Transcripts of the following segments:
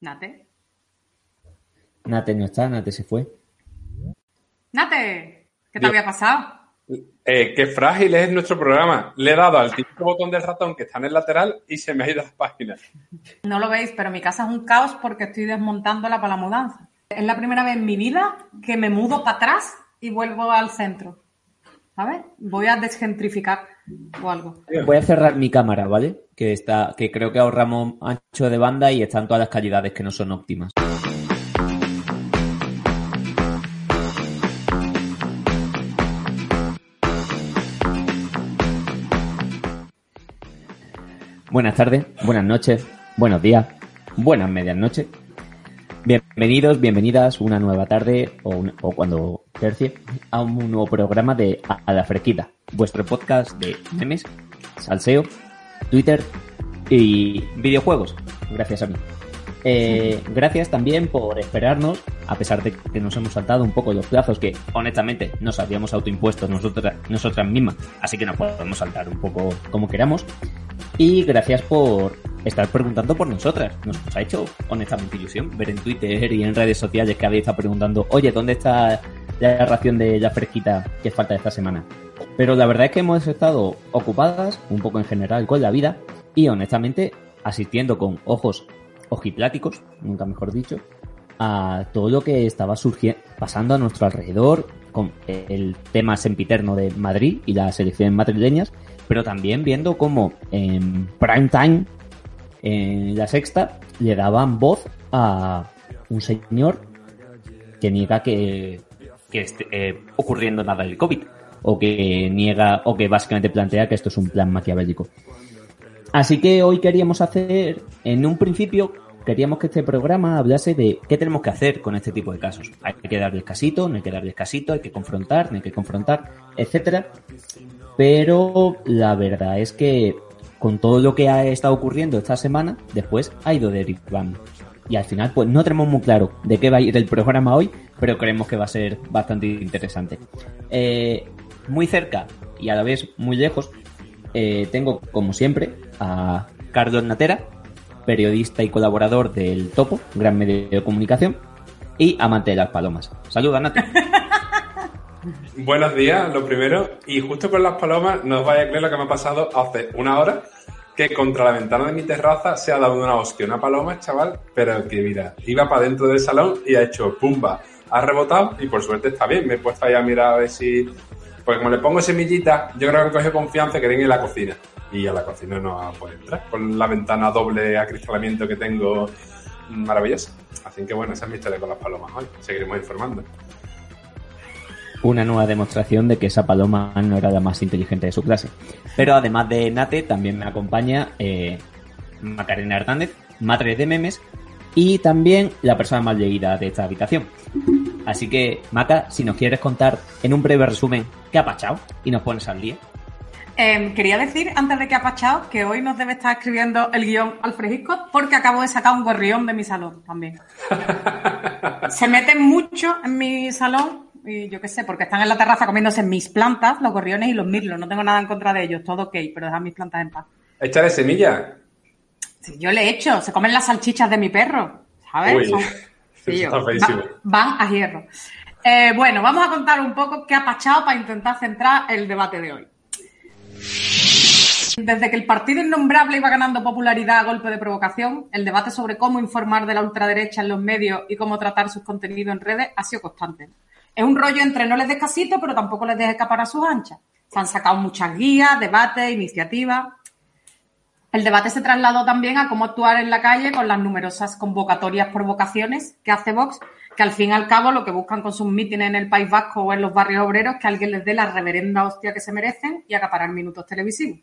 Nate. Nate no está, Nate se fue. Nate, ¿qué te Dios. había pasado? Eh, qué frágil es nuestro programa. Le he dado al típico botón del ratón que está en el lateral y se me ha ido la página. No lo veis, pero mi casa es un caos porque estoy desmontándola para la mudanza. Es la primera vez en mi vida que me mudo para atrás y vuelvo al centro. ¿Sabes? Voy a desgentrificar o algo. Voy a cerrar mi cámara, ¿vale? Que está, que creo que ahorramos ancho de banda y están todas las calidades que no son óptimas. Buenas tardes, buenas noches, buenos días, buenas medias noches. Bienvenidos, bienvenidas una nueva tarde o, cuando tercie a un nuevo programa de A a la Fresquita, vuestro podcast de memes, salseo, Twitter y videojuegos, gracias a mí. Eh, gracias también por esperarnos, a pesar de que nos hemos saltado un poco los plazos que honestamente nos habíamos autoimpuesto nosotras, nosotras mismas, así que nos podemos saltar un poco como queramos. Y gracias por estar preguntando por nosotras. Nos ha hecho honestamente ilusión ver en Twitter y en redes sociales que habéis estado preguntando, oye, ¿dónde está la ración de la fresquita que falta esta semana? Pero la verdad es que hemos estado ocupadas, un poco en general, con la vida y honestamente asistiendo con ojos ojipláticos, nunca mejor dicho, a todo lo que estaba surgiendo, pasando a nuestro alrededor, con el tema sempiterno de Madrid y las elecciones madrileñas, pero también viendo cómo en prime time, en la sexta, le daban voz a un señor que niega que, que esté eh, ocurriendo nada del COVID, o que niega, o que básicamente plantea que esto es un plan maquiavélico. Así que hoy queríamos hacer, en un principio, queríamos que este programa hablase de qué tenemos que hacer con este tipo de casos. Hay que darles casito, no hay que darles casito, hay que confrontar, no hay que confrontar, etcétera. Pero la verdad es que con todo lo que ha estado ocurriendo esta semana, después ha ido derivando. Y al final, pues no tenemos muy claro de qué va a ir el programa hoy, pero creemos que va a ser bastante interesante. Eh, muy cerca y a la vez muy lejos, eh, tengo, como siempre, a Carlos Natera, periodista y colaborador del Topo, gran medio de comunicación, y amante de las palomas. Saluda, Nate. Buenos días, lo primero. Y justo con las palomas, no os vaya a creer lo que me ha pasado hace una hora, que contra la ventana de mi terraza se ha dado una hostia, una paloma, chaval, pero que mira, iba para dentro del salón y ha hecho pumba. Ha rebotado y por suerte está bien. Me he puesto ahí a mirar a ver si... Pues como le pongo semillita, yo creo que coge confianza que viene en la cocina. Y a la cocina no poder entrar, con la ventana doble acristalamiento que tengo maravillosa. Así que bueno, esa es mi historia con las palomas hoy. Seguiremos informando. Una nueva demostración de que esa paloma no era la más inteligente de su clase. Pero además de Nate, también me acompaña eh, Macarena Hernández, madre de memes, y también la persona más leída de esta habitación. Así que, Maca, si nos quieres contar en un breve resumen qué ha pachado y nos pones al día. Eh, quería decir, antes de que ha pachado, que hoy nos debe estar escribiendo el guion Alfred Hitchcock porque acabo de sacar un gorrión de mi salón también. Se meten mucho en mi salón y yo qué sé, porque están en la terraza comiéndose mis plantas, los gorriones y los mirlos. No tengo nada en contra de ellos, todo ok, pero dejan mis plantas en paz. Échale semilla. Sí, yo le he hecho, se comen las salchichas de mi perro, ¿sabes? Uy, Son- eso Sí, está va- feísimo. van a hierro. Eh, bueno, vamos a contar un poco qué ha pachado para intentar centrar el debate de hoy. Desde que el partido innombrable iba ganando popularidad a golpe de provocación, el debate sobre cómo informar de la ultraderecha en los medios y cómo tratar sus contenidos en redes ha sido constante. Es un rollo entre no les des casito, pero tampoco les des escapar a sus anchas. Se han sacado muchas guías, debates, iniciativas. El debate se trasladó también a cómo actuar en la calle con las numerosas convocatorias por vocaciones que hace Vox, que al fin y al cabo lo que buscan con sus mítines en el País Vasco o en los barrios obreros es que alguien les dé la reverenda hostia que se merecen y acaparar minutos televisivos.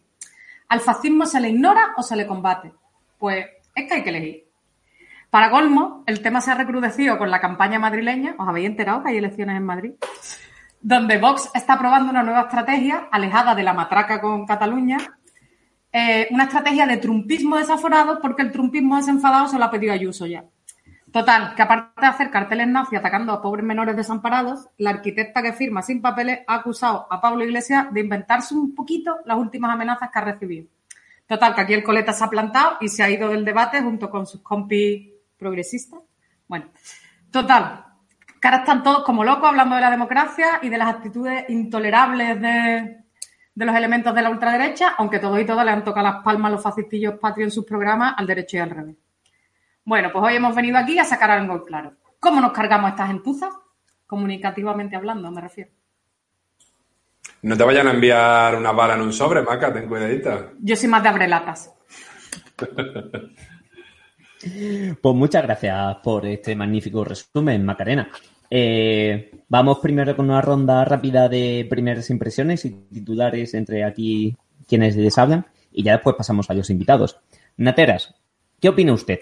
¿Al fascismo se le ignora o se le combate? Pues es que hay que elegir. Para colmo, el tema se ha recrudecido con la campaña madrileña. ¿Os habéis enterado que hay elecciones en Madrid? Donde Vox está probando una nueva estrategia alejada de la matraca con Cataluña. Eh, una estrategia de trumpismo desaforado porque el trumpismo desenfadado se lo ha pedido Ayuso ya. Total, que aparte de hacer carteles nazi atacando a pobres menores desamparados, la arquitecta que firma sin papeles ha acusado a Pablo Iglesias de inventarse un poquito las últimas amenazas que ha recibido. Total, que aquí el coleta se ha plantado y se ha ido del debate junto con sus compis progresista. Bueno, total. Que ahora están todos como locos hablando de la democracia y de las actitudes intolerables de, de los elementos de la ultraderecha, aunque todos y todas le han tocado las palmas los fascistillos patrios en sus programas al derecho y al revés. Bueno, pues hoy hemos venido aquí a sacar algo claro. ¿Cómo nos cargamos estas entuzas? Comunicativamente hablando, me refiero. No te vayan a enviar una bala en un sobre, Maca, ten cuidadita. Yo soy más de abrelatas. pues muchas gracias por este magnífico resumen, Macarena. Eh, vamos primero con una ronda rápida de primeras impresiones y titulares entre aquí quienes les hablan y ya después pasamos a los invitados. Nateras, ¿qué opina usted?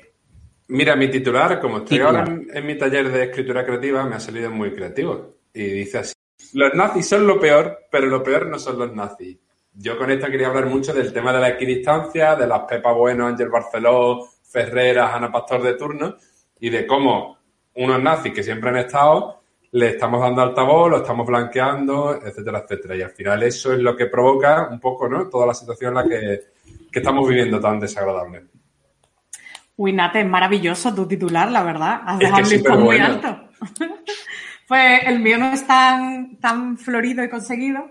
Mira, mi titular, como estoy ahora en, mi taller de escritura creativa, me ha salido muy creativo. Y dice así, los nazis son lo peor, pero lo peor no son los nazis. Yo con esto quería hablar mucho del tema de la equidistancia, de las Pepa Bueno, Ángel Barceló, Ferreras, Ana Pastor de turno, y de cómo unos nazis que siempre han estado, le estamos dando altavoz, lo estamos blanqueando, etcétera, etcétera. Y al final eso es lo que provoca un poco, ¿no? Toda la situación en la que, que estamos viviendo tan desagradable. Uy, Nate, es maravilloso tu titular, la verdad. Has dejado el muy alto. pues el mío no es tan, tan florido y conseguido,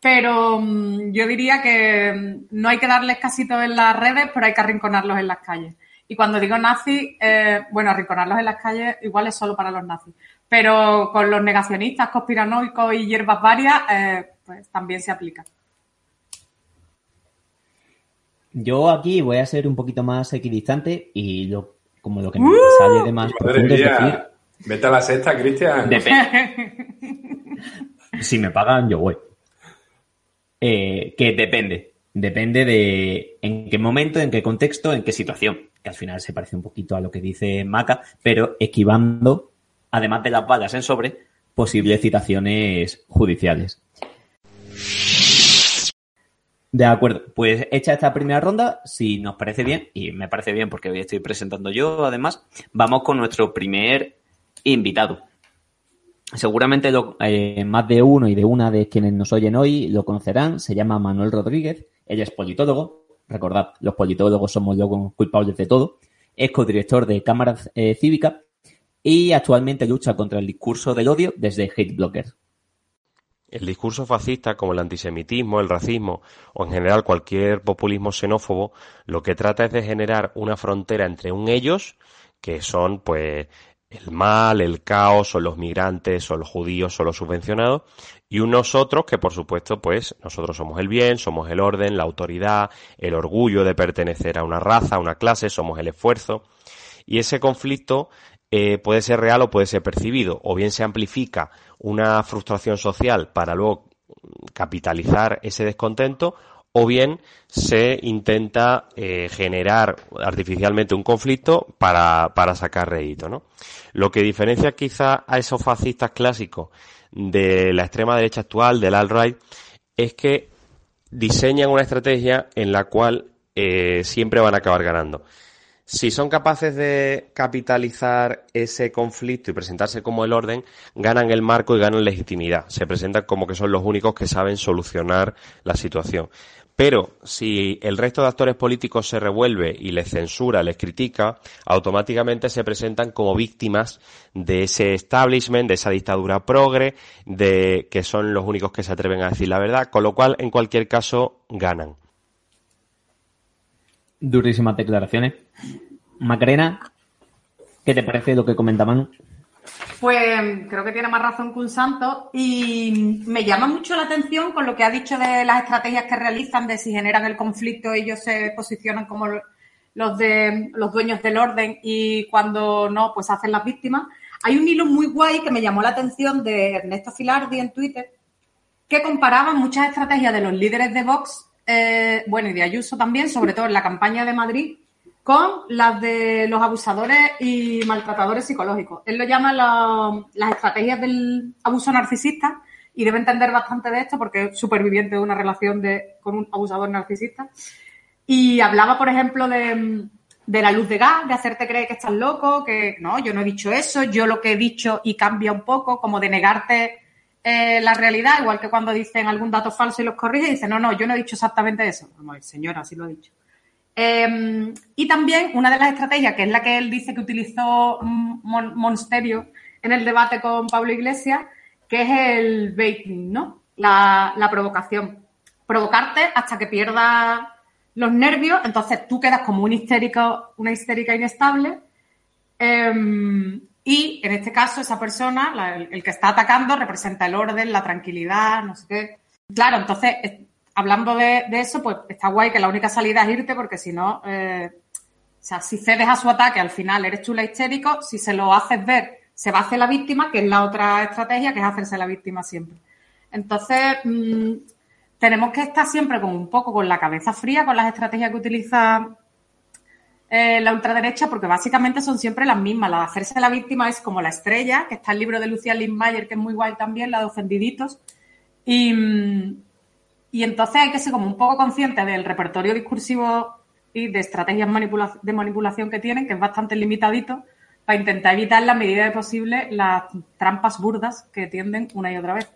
pero mm, yo diría que mm, no hay que darles casito en las redes, pero hay que arrinconarlos en las calles. Y cuando digo nazi, eh, bueno, arrinconarlos en las calles igual es solo para los nazis. Pero con los negacionistas, conspiranoicos y hierbas varias, eh, pues también se aplica. Yo aquí voy a ser un poquito más equidistante y yo, como lo que me sale de más profundo es decir... Vete a la sexta, Cristian. si me pagan, yo voy. Eh, que depende. Depende de en qué momento, en qué contexto, en qué situación. Que al final se parece un poquito a lo que dice Maca, pero esquivando, además de las balas en sobre, posibles citaciones judiciales. De acuerdo, pues hecha esta primera ronda, si nos parece bien, y me parece bien porque hoy estoy presentando yo además, vamos con nuestro primer invitado. Seguramente eh, más de uno y de una de quienes nos oyen hoy lo conocerán, se llama Manuel Rodríguez, ella es politólogo, recordad, los politólogos somos luego culpables de todo, es codirector de Cámara eh, Cívica y actualmente lucha contra el discurso del odio desde Hate Blocker. El discurso fascista, como el antisemitismo, el racismo o en general cualquier populismo xenófobo, lo que trata es de generar una frontera entre un ellos, que son pues el mal, el caos, o los migrantes, o los judíos, o los subvencionados, y un nosotros que por supuesto pues nosotros somos el bien, somos el orden, la autoridad, el orgullo de pertenecer a una raza, a una clase, somos el esfuerzo. Y ese conflicto eh, puede ser real o puede ser percibido, o bien se amplifica una frustración social para luego capitalizar ese descontento, o bien se intenta eh, generar artificialmente un conflicto para, para sacar rédito, ¿no? Lo que diferencia quizá a esos fascistas clásicos de la extrema derecha actual, del alt-right, es que diseñan una estrategia en la cual eh, siempre van a acabar ganando. Si son capaces de capitalizar ese conflicto y presentarse como el orden, ganan el marco y ganan legitimidad. Se presentan como que son los únicos que saben solucionar la situación. Pero si el resto de actores políticos se revuelve y les censura, les critica, automáticamente se presentan como víctimas de ese establishment, de esa dictadura progre, de que son los únicos que se atreven a decir la verdad, con lo cual en cualquier caso ganan. Durísimas declaraciones. Macarena, ¿qué te parece lo que comentaban? Pues creo que tiene más razón que un santo y me llama mucho la atención con lo que ha dicho de las estrategias que realizan, de si generan el conflicto, ellos se posicionan como los de los dueños del orden y cuando no, pues hacen las víctimas. Hay un hilo muy guay que me llamó la atención de Ernesto Filardi en Twitter que comparaba muchas estrategias de los líderes de Vox eh, bueno, y de Ayuso también, sobre todo en la campaña de Madrid, con las de los abusadores y maltratadores psicológicos. Él lo llama las estrategias del abuso narcisista y debe entender bastante de esto porque es superviviente de una relación de, con un abusador narcisista. Y hablaba, por ejemplo, de, la luz de gas, de hacerte creer que estás loco, que no, yo no he dicho eso, yo lo que he dicho y cambia un poco, como de negarte eh, la realidad, igual que cuando dicen algún dato falso y los corrige, dicen, no, no, yo no he dicho exactamente eso. Vamos, señora, así lo ha dicho. Em, y también una de las estrategias, que es la que él dice que utilizó Monsterio en el debate con Pablo Iglesias, que es el baiting, ¿no? La, provocación. Provocarte hasta que pierdas los nervios, entonces tú quedas como un histérico, una histérica inestable. Em, y en este caso, esa persona, el, que está atacando, representa el orden, la tranquilidad, no sé qué. Claro, entonces hablando de, eso, pues está guay que la única salida es irte, porque si no, eh, o sea, si cedes a su ataque, al final eres chula histérico, si se lo haces ver, se va a hacer la víctima, que es la otra estrategia, que es hacerse la víctima siempre. Entonces, mm, tenemos que estar siempre como un poco con la cabeza fría con las estrategias que utiliza eh, la ultraderecha, porque básicamente son siempre las mismas. La de hacerse la víctima es como la estrella, que está el libro de Lucía Lindmayer, que es muy guay también, la de ofendiditos. Y, mm, y entonces hay que ser como un poco consciente del repertorio discursivo y de estrategias de manipulación que tienen, que es bastante limitadito, para intentar evitar la medida de posible las trampas burdas que tienden una y otra vez.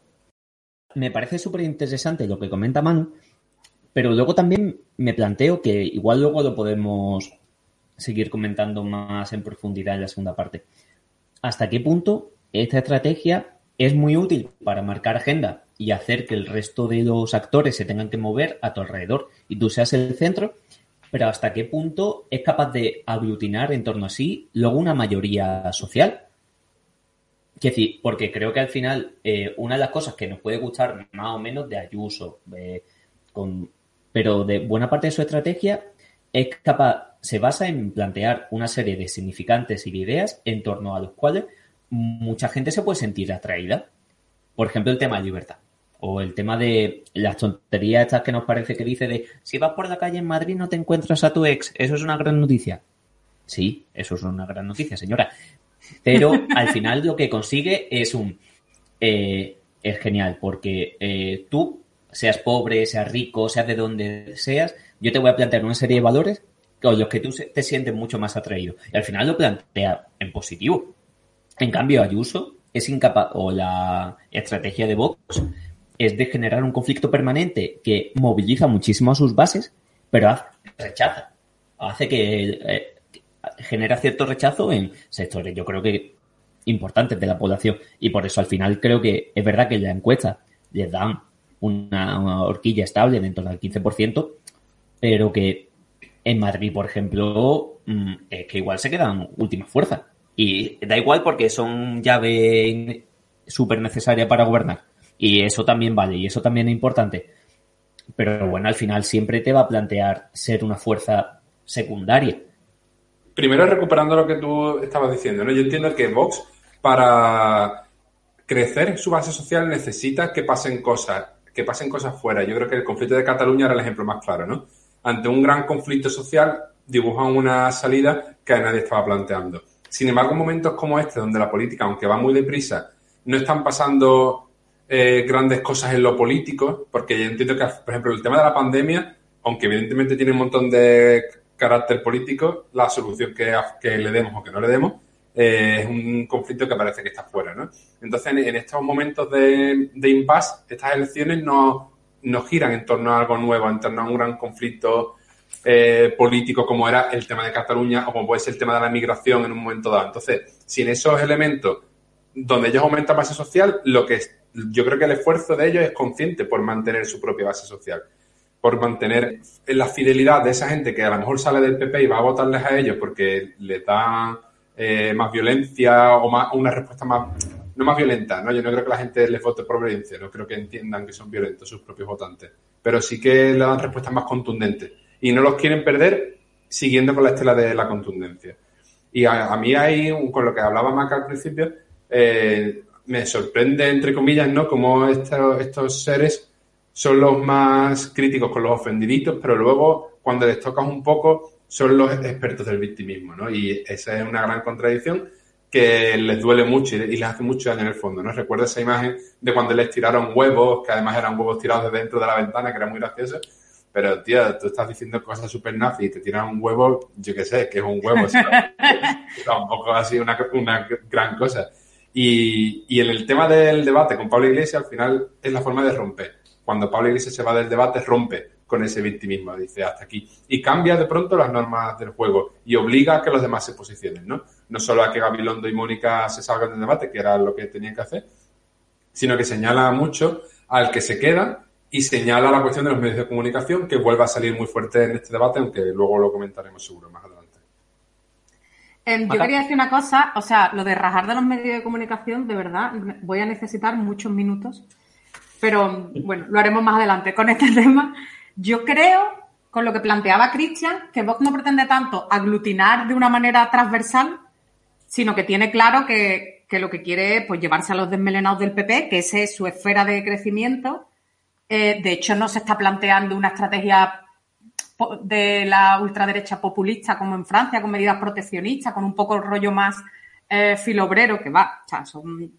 Me parece súper interesante lo que comenta Man, pero luego también me planteo que igual luego lo podemos seguir comentando más en profundidad en la segunda parte. ¿Hasta qué punto esta estrategia es muy útil para marcar agenda y hacer que el resto de los actores se tengan que mover a tu alrededor y tú seas el centro, pero hasta qué punto es capaz de aglutinar en torno a sí luego una mayoría social. Porque creo que al final eh, una de las cosas que nos puede gustar más o menos de Ayuso, con, pero de buena parte de su estrategia es capaz, se basa en plantear una serie de significantes y de ideas en torno a los cuales mucha gente se puede sentir atraída. Por ejemplo, el tema de libertad. O el tema de las tonterías estas que nos parece que dice de si vas por la calle en Madrid no te encuentras a tu ex, eso es una gran noticia. Sí, eso es una gran noticia, señora. Pero al final lo que consigue es un... Eh, es genial, porque eh, tú, seas pobre, seas rico, seas de donde seas, yo te voy a plantear una serie de valores con los que tú te sientes mucho más atraído. Y al final lo plantea en positivo. En cambio, Ayuso es incapaz, o la estrategia de Vox es de generar un conflicto permanente que moviliza muchísimo a sus bases, pero hace, rechaza. Hace que eh, genera cierto rechazo en sectores, yo creo que importantes de la población. Y por eso al final creo que es verdad que en la encuesta les dan una, horquilla estable dentro del 15%, pero que en Madrid, por ejemplo, mm, es que igual se quedan última fuerza. Y da igual porque son llave súper necesaria para gobernar. Y eso también vale, y eso también es importante. Pero bueno, al final siempre te va a plantear ser una fuerza secundaria. Primero recuperando lo que tú estabas diciendo, ¿no? Yo entiendo que Vox, para crecer su base social, necesita que pasen cosas, que pasen cosas fuera. Yo creo que el conflicto de Cataluña era el ejemplo más claro, ¿no? Ante un gran conflicto social, dibujan una salida que nadie estaba planteando. Sin embargo, en momentos como este, donde la política, aunque va muy deprisa, no están pasando eh, grandes cosas en lo político, porque yo entiendo que, por ejemplo, el tema de la pandemia, aunque evidentemente tiene un montón de carácter político, la solución que, le demos o que no le demos eh, es un conflicto que parece que está fuera, ¿no? Entonces, en, estos momentos de, de impasse, estas elecciones no, no giran en torno a algo nuevo, en torno a un gran conflicto eh, político como era el tema de Cataluña o como puede ser el tema de la migración en un momento dado. Entonces, si en esos elementos donde ellos aumentan base social, lo que yo creo que el esfuerzo de ellos es consciente por mantener su propia base social, por mantener la fidelidad de esa gente que a lo mejor sale del PP y va a votarles a ellos porque les da eh, más violencia o más, una respuesta más, no más violenta, ¿no? Yo no creo que la gente les vote por violencia, no creo que entiendan que son violentos sus propios votantes, pero sí que le dan respuestas más contundentes y no los quieren perder siguiendo con la estela de la contundencia. Y a, mí hay, con lo que hablaba Maca al principio, eh, me sorprende, entre comillas, ¿no? Como estos, estos seres son los más críticos con los ofendiditos, pero luego, cuando les tocas un poco, son los expertos del victimismo, ¿no? Y esa es una gran contradicción que les duele mucho y les hace mucho daño en el fondo, ¿no? Recuerdo esa imagen de cuando les tiraron huevos, que además eran huevos tirados de dentro de la ventana, que era muy gracioso. Pero, tío, tú estás diciendo cosas súper nazi y te tiran un huevo, yo qué sé, que es un huevo. tampoco ha sido una, una gran cosa. Y, en el tema del debate con Pablo Iglesias, al final es la forma de romper. Cuando Pablo Iglesias se va del debate, rompe con ese victimismo, dice hasta aquí. Y cambia de pronto las normas del juego y obliga a que los demás se posicionen, ¿no? No solo a que Gabilondo y Mónica se salgan del debate, que era lo que tenían que hacer, sino que señala mucho al que se queda y señala la cuestión de los medios de comunicación, que vuelve a salir muy fuerte en este debate, aunque luego lo comentaremos seguro más adelante. Em, yo quería decir una cosa, o sea, lo de rajar de los medios de comunicación, de verdad, voy a necesitar muchos minutos, pero bueno, lo haremos más adelante con este tema. Yo creo, con lo que planteaba Cristian, que Vox no pretende tanto aglutinar de una manera transversal, sino que tiene claro que, lo que quiere es pues, llevarse a los desmelenados del PP, que esa es su esfera de crecimiento. Eh, de hecho, no se está planteando una estrategia de la ultraderecha populista como en Francia, con medidas proteccionistas, con un poco el rollo más eh, filobrero que va. O sea, son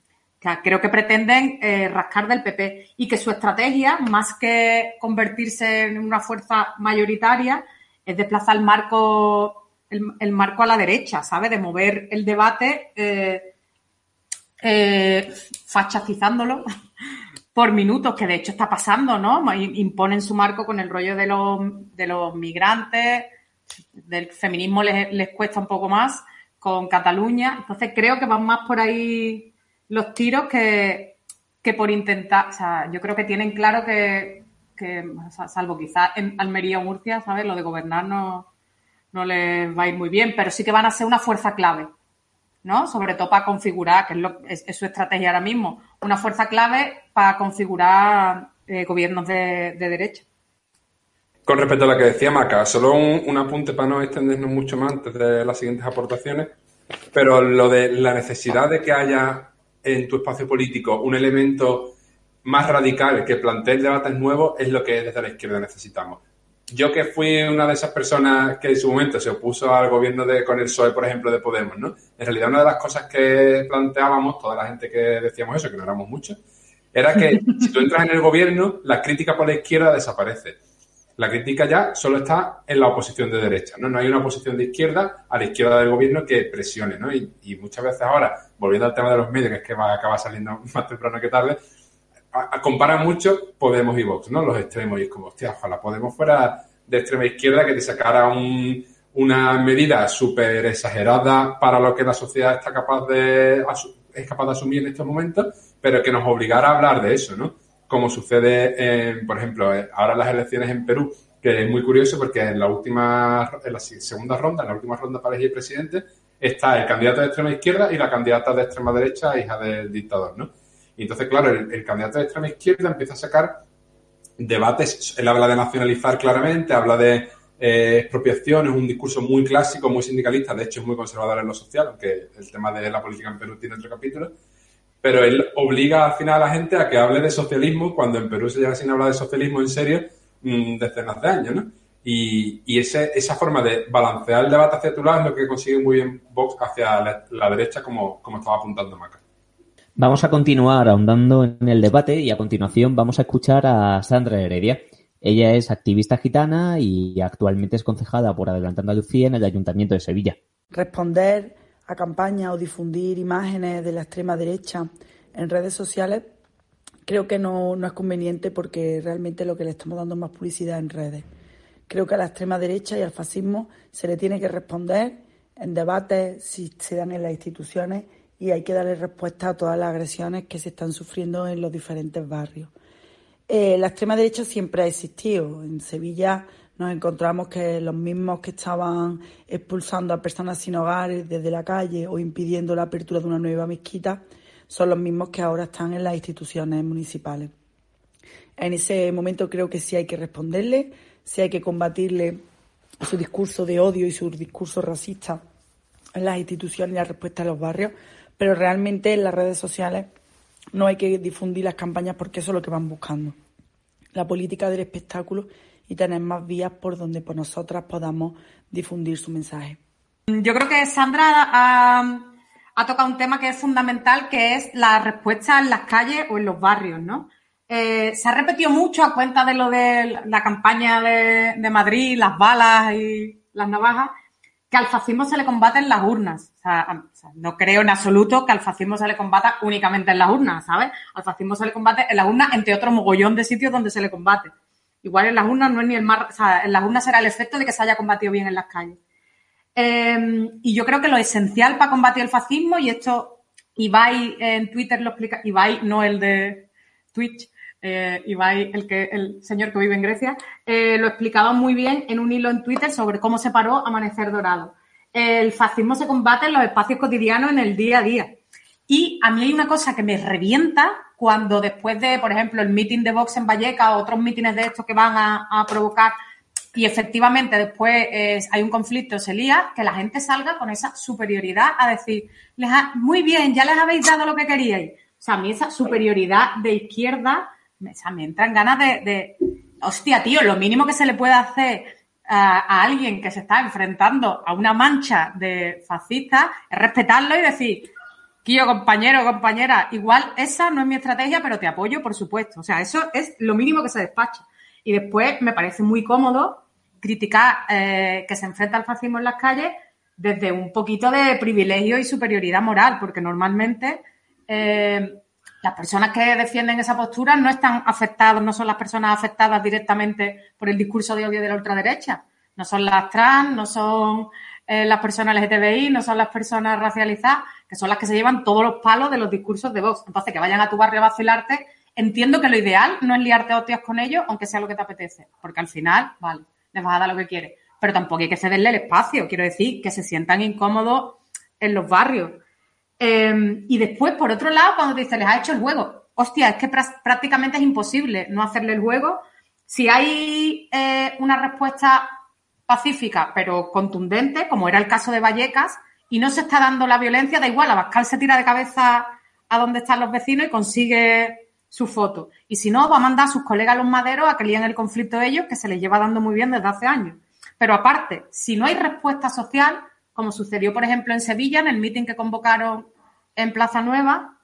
creo que pretenden eh, rascar del PP y que su estrategia, más que convertirse en una fuerza mayoritaria, es desplazar el marco, el, marco a la derecha, ¿sabe? De mover el debate eh, eh, por minutos, que de hecho está pasando, ¿no? Imponen su marco con el rollo de los, de los migrantes, del feminismo les, les cuesta un poco más con Cataluña. Entonces creo que van más por ahí los tiros que, por intentar, o sea, yo creo que tienen claro que, salvo quizás en Almería o Murcia, ¿sabes? Lo de gobernar no, no les va a ir muy bien, pero sí que van a ser una fuerza clave, ¿no? Sobre todo para configurar, que es, lo, es, su estrategia ahora mismo, una fuerza clave para configurar eh, gobiernos de, derecha. Con respecto a lo que decía Maca, solo un, un, apunte para no extendernos mucho más antes de las siguientes aportaciones, pero lo de la necesidad de que haya en tu espacio político un elemento más radical que plantee debates nuevos es lo que desde la izquierda necesitamos. Yo que fui una de esas personas que en su momento se opuso al gobierno de con el PSOE, por ejemplo, de Podemos, ¿no? En realidad una de las cosas que planteábamos, toda la gente que decíamos eso, que no éramos muchos, era que si tú entras en el gobierno, la crítica por la izquierda desaparece. La crítica ya solo está en la oposición de derecha, ¿no? No hay una oposición de izquierda a la izquierda del gobierno que presione, ¿no? Y, muchas veces ahora, volviendo al tema de los medios, que es que va a acabar saliendo más temprano que tarde, comparan mucho Podemos y Vox, ¿no? Los extremos. Y es como, hostia, ojalá Podemos fuera de extrema izquierda que te sacara una medida súper exagerada para lo que la sociedad está capaz de, es capaz de asumir en estos momentos, pero que nos obligara a hablar de eso, ¿no? como sucede, por ejemplo, eh, ahora las elecciones en Perú, que es muy curioso porque en la última, en la segunda ronda, en la última ronda para elegir presidente, está el candidato de extrema izquierda y la candidata de extrema derecha, hija del dictador, ¿no? Y entonces, claro, el, candidato de extrema izquierda empieza a sacar debates, él habla de nacionalizar claramente, habla de eh, expropiación, es un discurso muy clásico, muy sindicalista, de hecho es muy conservador en lo social, aunque el tema de la política en Perú tiene otro capítulo, pero él obliga al final a la gente a que hable de socialismo cuando en Perú se lleva sin hablar de socialismo en serio mm, desde hace años, ¿no? Y, ese, esa forma de balancear el debate hacia tu lado es lo que consigue muy bien Vox hacia la, derecha, como, como estaba apuntando Maca. Vamos a continuar ahondando en el debate y a continuación vamos a escuchar a Sandra Heredia. Ella es activista gitana y actualmente es concejada por Adelantando Andalucía en el Ayuntamiento de Sevilla. Responder a campaña o difundir imágenes de la extrema derecha en redes sociales, creo que no, no es conveniente porque realmente lo que le estamos dando es más publicidad en redes. Creo que a la extrema derecha y al fascismo se le tiene que responder en debates si se dan en las instituciones y hay que darle respuesta a todas las agresiones que se están sufriendo en los diferentes barrios. Eh, la extrema derecha siempre ha existido. En Sevilla nos encontramos que los mismos que estaban expulsando a personas sin hogar desde la calle o impidiendo la apertura de una nueva mezquita son los mismos que ahora están en las instituciones municipales. En ese momento creo que sí hay que responderle, sí hay que combatirle su discurso de odio y su discurso racista en las instituciones y la respuesta a los barrios, pero realmente en las redes sociales no hay que difundir las campañas porque eso es lo que van buscando. La política del espectáculo y tener más vías por donde por nosotras podamos difundir su mensaje. Yo creo que Sandra ha, tocado un tema que es fundamental, que es la respuesta en las calles o en los barrios, ¿no? Eh, se ha repetido mucho a cuenta de lo de la campaña de, de, Madrid, las balas y las navajas, que al fascismo se le combate en las urnas. O sea, no creo en absoluto que al fascismo se le combata únicamente en las urnas, ¿sabes? Al fascismo se le combate en las urnas, entre otro mogollón de sitios donde se le combate. Igual en las urnas no es ni el más, o sea, en las urnas será el efecto de que se haya combatido bien en las calles. Eh, y yo creo que lo esencial para combatir el fascismo, y esto Ibai en Twitter lo explica, Ibai no el de Twitch, eh, Ibai, el, que, el señor que vive en Grecia, eh, lo explicaba muy bien en un hilo en Twitter sobre cómo se paró Amanecer Dorado. El fascismo se combate en los espacios cotidianos, en el día a día. Y a mí hay una cosa que me revienta cuando después de, por ejemplo, el meeting de Vox en Valleca o otros mítines de estos que van a, provocar y efectivamente después eh, hay un conflicto, se lía, que la gente salga con esa superioridad a decir, les muy bien, ya les habéis dado lo que queríais. O sea, a mí esa superioridad de izquierda, me, me entran ganas de, de, hostia, tío, lo mínimo que se le puede hacer a, alguien que se está enfrentando a una mancha de fascistas es respetarlo y decir, Kio, compañero, compañera, igual esa no es mi estrategia, pero te apoyo, por supuesto. O sea, eso es lo mínimo que se despacha. Y después me parece muy cómodo criticar eh, que se enfrenta al fascismo en las calles desde un poquito de privilegio y superioridad moral, porque normalmente eh, las personas que defienden esa postura no están afectadas, no son las personas afectadas directamente por el discurso de odio de la ultraderecha. No son las trans, no son eh, las personas LGTBI, no son las personas racializadas, que son las que se llevan todos los palos de los discursos de Vox. Entonces, que vayan a tu barrio a vacilarte, entiendo que lo ideal no es liarte a hostias con ellos, aunque sea lo que te apetece, porque al final, vale, les vas a dar lo que quieres. Pero tampoco hay que cederle el espacio, quiero decir, que se sientan incómodos en los barrios. Em, y después, por otro lado, cuando te dice, les ha hecho el juego, hostia, es que prácticamente es imposible no hacerle el juego. Si hay eh, una respuesta pacífica, pero contundente, como era el caso de Vallecas, y no se está dando la violencia, da igual, Abascal se tira de cabeza a donde están los vecinos y consigue su foto. Y si no, va a mandar a sus colegas los maderos a que líen el conflicto de ellos, que se les lleva dando muy bien desde hace años. Pero aparte, si no hay respuesta social, como sucedió, por ejemplo, en Sevilla, en el meeting que convocaron en Plaza Nueva,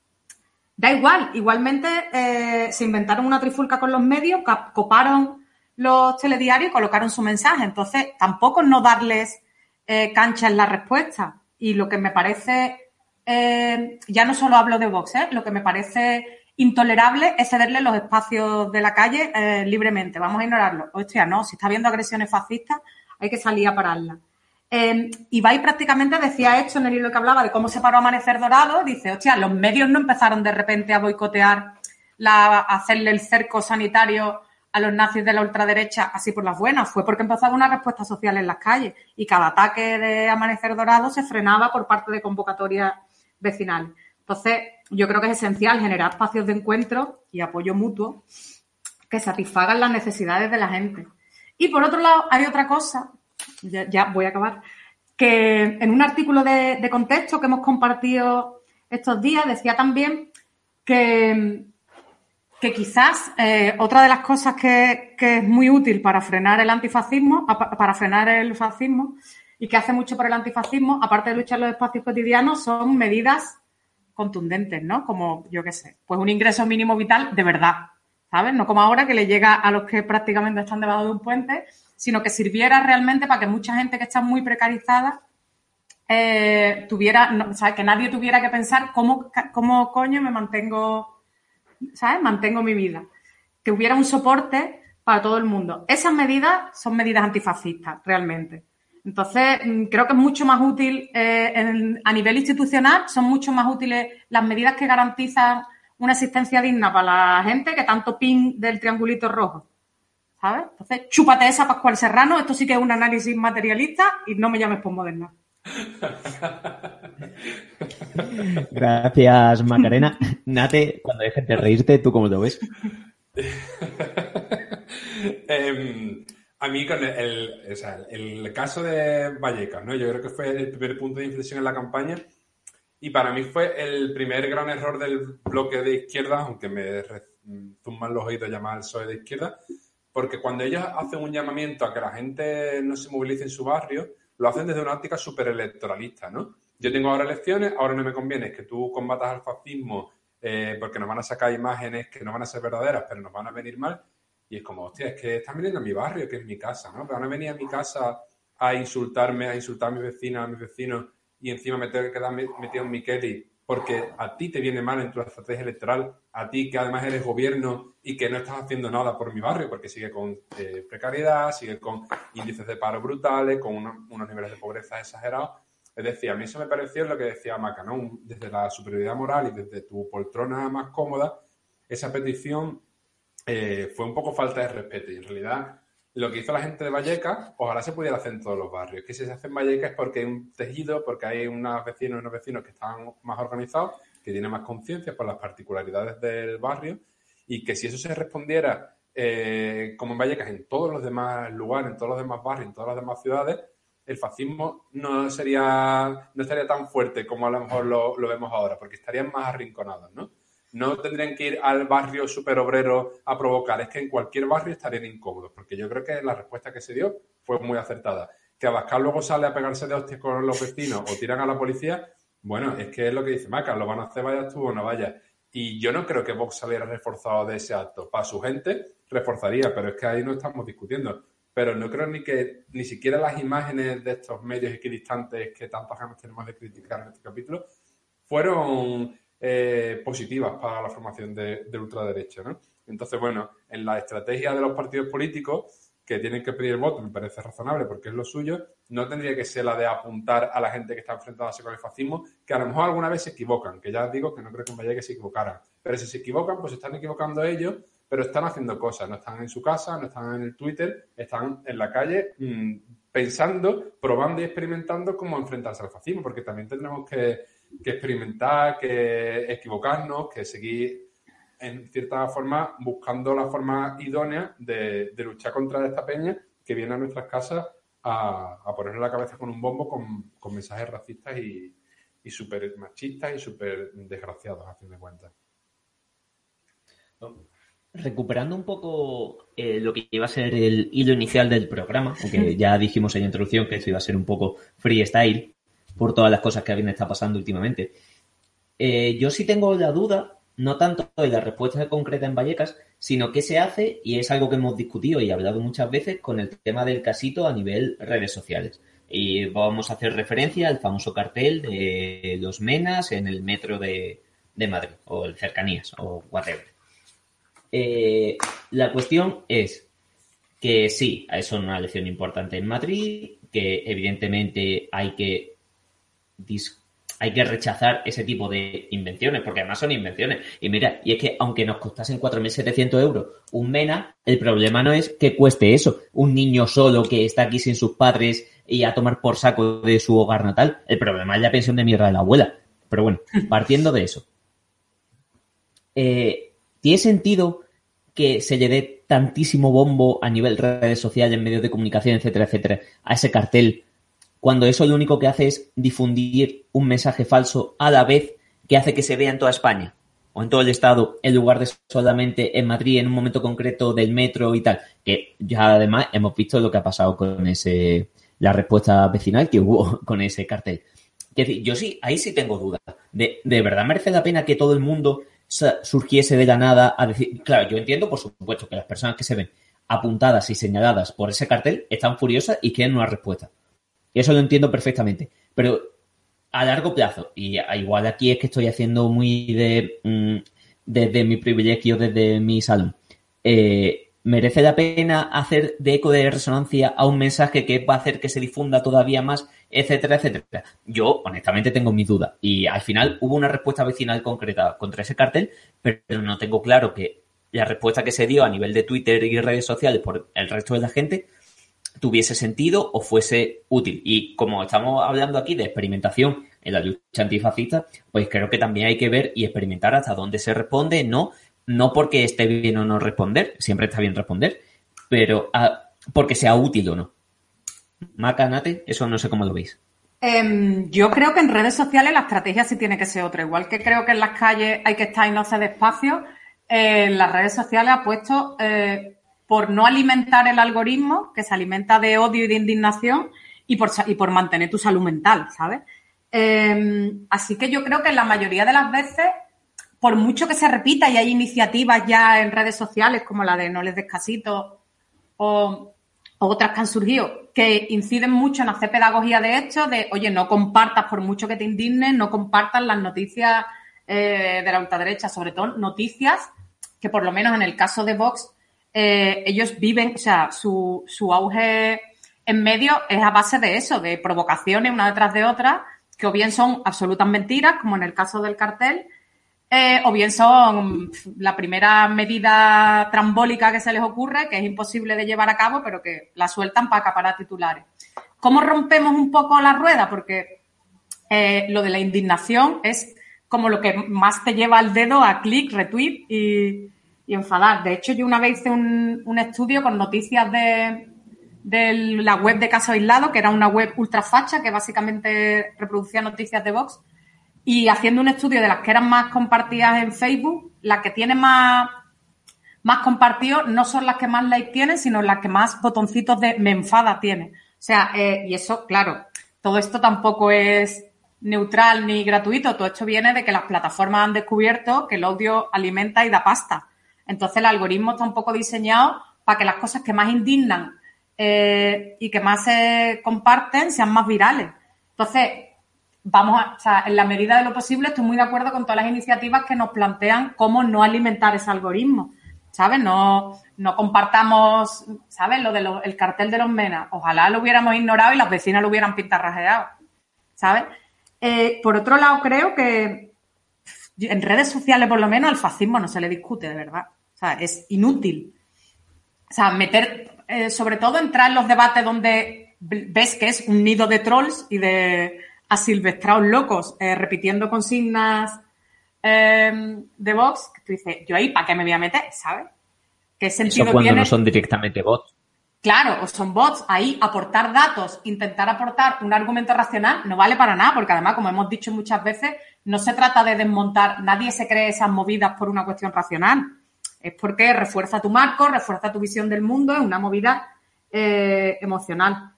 da igual. Igualmente eh, se inventaron una trifulca con los medios, coparon los telediarios y colocaron su mensaje. Entonces, tampoco no darles eh, cancha en la respuesta. Y lo que me parece, eh, ya no solo hablo de Vox, lo que me parece intolerable es cederle los espacios de la calle libremente. Vamos a ignorarlo. Hostia, no, si está habiendo agresiones fascistas, hay que salir a pararlas. Eh, Ibai prácticamente decía esto en el libro que hablaba de cómo se paró Amanecer Dorado. Dice, hostia, los medios no empezaron de repente a boicotear, la, a hacerle el cerco sanitario a los nazis de la ultraderecha así por las buenas. Fue porque empezaba una respuesta social en las calles y cada ataque de Amanecer Dorado se frenaba por parte de convocatorias vecinales. Entonces, yo creo que es esencial generar espacios de encuentro y apoyo mutuo que satisfagan las necesidades de la gente. Y por otro lado, hay otra cosa ya, voy a acabar, que en un artículo de, contexto que hemos compartido estos días decía también que, que quizás eh, otra de las cosas que, es muy útil para frenar el antifascismo, para frenar el fascismo y que hace mucho por el antifascismo, aparte de luchar los espacios cotidianos, son medidas contundentes, ¿no? Como, yo qué sé, pues un ingreso mínimo vital de verdad, ¿sabes? No como ahora que le llega a los que prácticamente están debajo de un puente sino que sirviera realmente para que mucha gente que está muy precarizada eh, tuviera, o sea, que nadie tuviera que pensar cómo, cómo coño me mantengo, ¿sabes? Mantengo mi vida. Que hubiera un soporte para todo el mundo. Esas medidas son medidas antifascistas, realmente. Entonces, mm, creo que es mucho más útil eh, a nivel institucional, son mucho más útiles las medidas que garantizan una existencia digna para la gente que tanto pin del triangulito rojo. ¿Sabes? Entonces, chúpate esa Pascual Serrano, esto sí que es un análisis materialista y no me llames postmoderna. Gracias, Macarena. Nate, cuando dejes de reírte, ¿tú cómo lo ves? Em, a mí con el, el, caso de Vallecas, ¿no? Yo creo que fue el primer punto de inflexión en la campaña y para mí fue el primer gran error del bloque de izquierda, aunque me zumban los oídos llamar al PSOE de izquierda, porque cuando ellos hacen un llamamiento a que la gente no se movilice en su barrio, lo hacen desde una óptica súper electoralista, ¿no? Yo tengo ahora elecciones, ahora no me conviene que tú combatas al fascismo eh, porque nos van a sacar imágenes que no van a ser verdaderas, pero nos van a venir mal. Y es como, hostia, es que están viniendo a mi barrio, que es mi casa, ¿no? Van a venir a mi casa a insultarme, a insultar a mis vecinas, a mis vecinos y encima me tengo que quedar metido en mi Kelly porque a ti te viene mal en tu estrategia electoral, a ti que además eres gobierno y que no estás haciendo nada por mi barrio, porque sigue con eh, precariedad, sigue con índices de paro brutales, con unos, niveles de pobreza exagerados. Es decir, a mí eso me pareció lo que decía Maca, ¿no? Desde la superioridad moral y desde tu poltrona más cómoda, esa petición eh, fue un poco falta de respeto y en realidad lo que hizo la gente de Vallecas, ojalá se pudiera hacer en todos los barrios. Que si se hace en Vallecas es porque hay un tejido, porque hay unos vecinos y unos vecinos que están más organizados, que tienen más conciencia por las particularidades del barrio, y que si eso se respondiera eh, como en Vallecas, en todos los demás lugares, en todos los demás barrios, en todas las demás ciudades, el fascismo no sería, no estaría tan fuerte como a lo mejor lo vemos ahora, porque estarían más arrinconados, ¿no? No tendrían que ir al barrio superobrero a provocar, es que en cualquier barrio estarían incómodos, porque yo creo que la respuesta que se dio fue muy acertada. Que Abascal luego sale a pegarse de hostias con los vecinos o tiran a la policía, bueno, es que es lo que dice Maca, lo van a hacer vayas tú o no vayas. Y yo no creo que Vox saliera reforzado de ese acto. Para su gente, reforzaría, pero es que ahí no estamos discutiendo. Pero no creo ni que ni siquiera las imágenes de estos medios equidistantes que tantas ganas tenemos de criticar en este capítulo fueron eh, positivas para la formación de, ultraderecha. ¿no? Entonces, bueno, en la estrategia de los partidos políticos que tienen que pedir el voto, me parece razonable porque es lo suyo, no tendría que ser la de apuntar a la gente que está enfrentada con el fascismo, que a lo mejor alguna vez se equivocan, que ya digo que no creo que vaya que se equivocaran, pero si se equivocan, pues están equivocando ellos, pero están haciendo cosas, no están en su casa, no están en el Twitter, están en la calle mm, pensando, probando y experimentando cómo enfrentarse al fascismo, porque también tendremos que que experimentar, que equivocarnos, que seguir en cierta forma buscando la forma idónea de, luchar contra esta peña que viene a nuestras casas a, a ponerle la cabeza con un bombo con, mensajes racistas y, y súper machistas y súper desgraciados, a fin de cuentas. Recuperando un poco eh, lo que iba a ser el hilo inicial del programa, aunque ya dijimos en la introducción que esto iba a ser un poco freestyle, por todas las cosas que me está pasando últimamente. Eh, yo sí tengo la duda, no tanto de la respuesta concreta en Vallecas, sino qué se hace, y es algo que hemos discutido y hablado muchas veces, con el tema del casito a nivel redes sociales. Y vamos a hacer referencia al famoso cartel de los Menas en el metro de, Madrid, o el Cercanías, o whatever. Eh, la cuestión es que sí, es una lección importante en Madrid, que evidentemente hay que hay que rechazar ese tipo de invenciones, porque además son invenciones. Y mira, y es que aunque nos costasen 4.700 euros un MENA, el problema no es que cueste eso. Un niño solo que está aquí sin sus padres y a tomar por saco de su hogar natal, el problema es la pensión de mierda de la abuela. Pero bueno, partiendo de eso. Eh, ¿Tiene sentido que se le dé tantísimo bombo a nivel redes sociales, medios de comunicación, etcétera, etcétera, a ese cartel cuando eso lo único que hace es difundir un mensaje falso a la vez que hace que se vea en toda España o en todo el estado en lugar de solamente en Madrid en un momento concreto del metro y tal, que ya además hemos visto lo que ha pasado con ese la respuesta vecinal que hubo con ese cartel. Que yo sí, ahí sí tengo dudas. De, ¿De verdad merece la pena que todo el mundo surgiese de la nada a decir, claro, yo entiendo por supuesto que las personas que se ven apuntadas y señaladas por ese cartel están furiosas y quieren una respuesta. Y eso lo entiendo perfectamente. Pero a largo plazo, y igual aquí es que estoy haciendo muy de mm, desde mi privilegio, desde mi salón, eh, merece la pena hacer de eco de resonancia a un mensaje que va a hacer que se difunda todavía más, etcétera, etcétera. Yo, honestamente, tengo mi duda. Y al final hubo una respuesta vecinal concreta contra ese cartel, pero no tengo claro que la respuesta que se dio a nivel de Twitter y redes sociales por el resto de la gente tuviese sentido o fuese útil. Y como estamos hablando aquí de experimentación en la lucha antifascista, pues creo que también hay que ver y experimentar hasta dónde se responde, no, no porque esté bien o no responder, siempre está bien responder, pero ah, porque sea útil o no. Macanate, eso no sé cómo lo veis. Em, yo creo que en redes sociales la estrategia sí tiene que ser otra. Igual que creo que en las calles hay que estar y no ceder espacio, en las redes sociales ha puesto eh, por no alimentar el algoritmo, que se alimenta de odio y de indignación, y por, y por mantener tu salud mental, ¿sabes? Em, así que yo creo que la mayoría de las veces, por mucho que se repita y hay iniciativas ya en redes sociales como la de No les des casito o, otras que han surgido que inciden mucho en hacer pedagogía de hecho, de, oye, no compartas por mucho que te indignes, no compartas las noticias eh, de la ultraderecha, sobre todo noticias que por lo menos en el caso de Vox, eh, ellos viven, o sea, su, su auge en medio es a base de eso, de provocaciones una detrás de otra, que o bien son absolutas mentiras, como en el caso del cartel, eh, o bien son la primera medida trambólica que se les ocurre, que es imposible de llevar a cabo, pero que la sueltan para acaparar titulares. ¿Cómo rompemos un poco la rueda? Porque eh, lo de la indignación es como lo que más te lleva al dedo a clic, retweet y, enfadar. De hecho, yo una vez hice un, estudio con noticias de, de, la web de Caso Aislado, que era una web ultra facha que básicamente reproducía noticias de Vox y haciendo un estudio de las que eran más compartidas en Facebook, las que tienen más, más compartidos no son las que más like tienen, sino las que más botoncitos de me enfada tienen. O sea, eh, y eso, claro, todo esto tampoco es neutral ni gratuito, todo esto viene de que las plataformas han descubierto que el odio alimenta y da pasta. Entonces el algoritmo está un poco diseñado para que las cosas que más indignan eh, y que más se comparten sean más virales. Entonces, vamos a, o sea, en la medida de lo posible estoy muy de acuerdo con todas las iniciativas que nos plantean cómo no alimentar ese algoritmo, ¿sabes? No, no compartamos, ¿sabes? Lo del cartel de los menas. Ojalá lo hubiéramos ignorado y las vecinas lo hubieran pintarrajeado, ¿sabes? Eh, por otro lado, creo que en redes sociales, por lo menos, al fascismo no se le discute, de verdad. O sea, es inútil. O sea, meter, eh, sobre todo entrar en los debates donde ves que es un nido de trolls y de asilvestrados locos eh, repitiendo consignas eh, de Vox, que tú dices, yo ahí, ¿para qué me voy a meter? ¿Sabes? ¿Qué sentido Eso cuando no son directamente bots. Claro, o son bots. Ahí aportar datos, intentar aportar un argumento racional no vale para nada, porque además, como hemos dicho muchas veces, no se trata de desmontar, nadie se cree esas movidas por una cuestión racional. Es porque refuerza tu marco, refuerza tu visión del mundo, es una movida eh, emocional.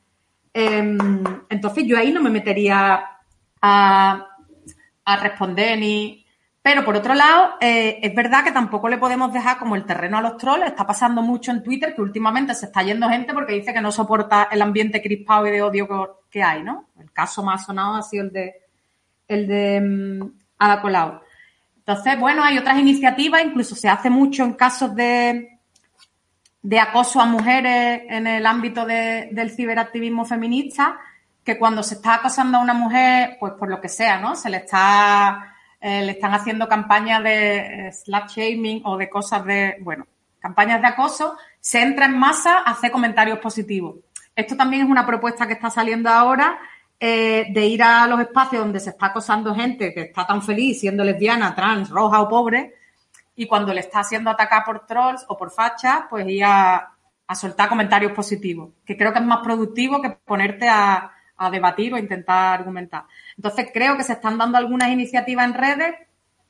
Em, entonces yo ahí no me metería a, responder ni... Pero por otro lado, eh, es verdad que tampoco le podemos dejar como el terreno a los trolls. Está pasando mucho en Twitter que últimamente se está yendo gente porque dice que no soporta el ambiente crispado y de odio que hay, ¿no? El caso más sonado ha sido el de el de um, Ada Colau. Entonces, bueno, hay otras iniciativas, incluso se hace mucho en casos de, de acoso a mujeres en el ámbito del ciberactivismo feminista, que cuando se está acosando a una mujer, pues por lo que sea, ¿no? Se le está, eh, le están haciendo campañas de eh, slut shaming o de cosas de, bueno, campañas de acoso, se entra en masa a hacer comentarios positivos. Esto también es una propuesta que está saliendo ahora eh, de ir a los espacios donde se está acosando gente que está tan feliz siendo lesbiana, trans, roja o pobre, y cuando le está haciendo atacar por trolls o por fachas, pues ir a, soltar comentarios positivos, que creo que es más productivo que ponerte a, debatir o intentar argumentar. Entonces creo que se están dando algunas iniciativas en redes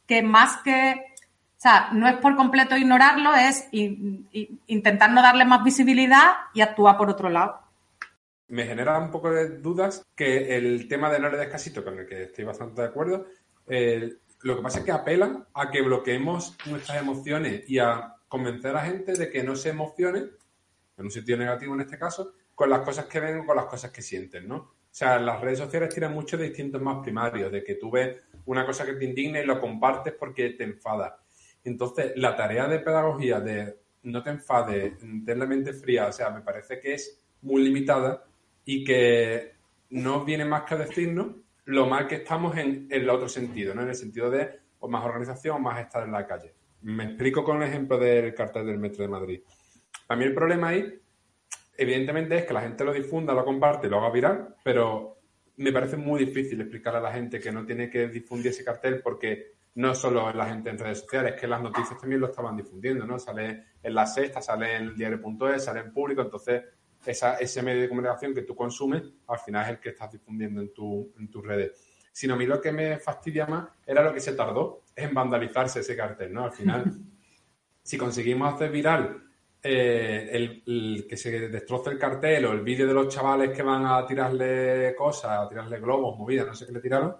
que más que, o sea, no es por completo ignorarlo, es intentar no darle más visibilidad y actuar por otro lado. Me genera un poco de dudas que el tema de no le des con el que estoy bastante de acuerdo, lo que pasa es que apelan a que bloqueemos nuestras emociones y a convencer a la gente de que no se emocione, en un sentido negativo en este caso, con las cosas que ven o con las cosas que sienten, ¿no? O sea, las redes sociales tienen muchos distintos más primarios, de que tú ves una cosa que te indigna y lo compartes porque te enfada. Entonces, la tarea de pedagogía de no te enfades, ten la mente fría, o sea, me parece que es muy limitada y que no viene más que a decirnos lo mal que estamos en, el otro sentido, ¿no? En el sentido de o más organización o más estar en la calle. Me explico con el ejemplo del cartel del Metro de Madrid. A mí el problema ahí, evidentemente, es que la gente lo difunda, lo comparte, lo haga viral, pero me parece muy difícil explicar a la gente que no tiene que difundir ese cartel porque no solo la gente en redes sociales, que las noticias también lo estaban difundiendo, ¿no? Sale en la sexta, sale en el diario.es, sale en público, entonces esa, ese medio de comunicación que tú consumes, al final es el que estás difundiendo en, tu, en tus redes. Sino a mí lo que me fastidia más era lo que se tardó en vandalizarse ese cartel, ¿no? Al final, si conseguimos hacer viral eh, el, que se destroce el cartel o el vídeo de los chavales que van a tirarle cosas, a tirarle globos, movidas, no sé qué le tiraron,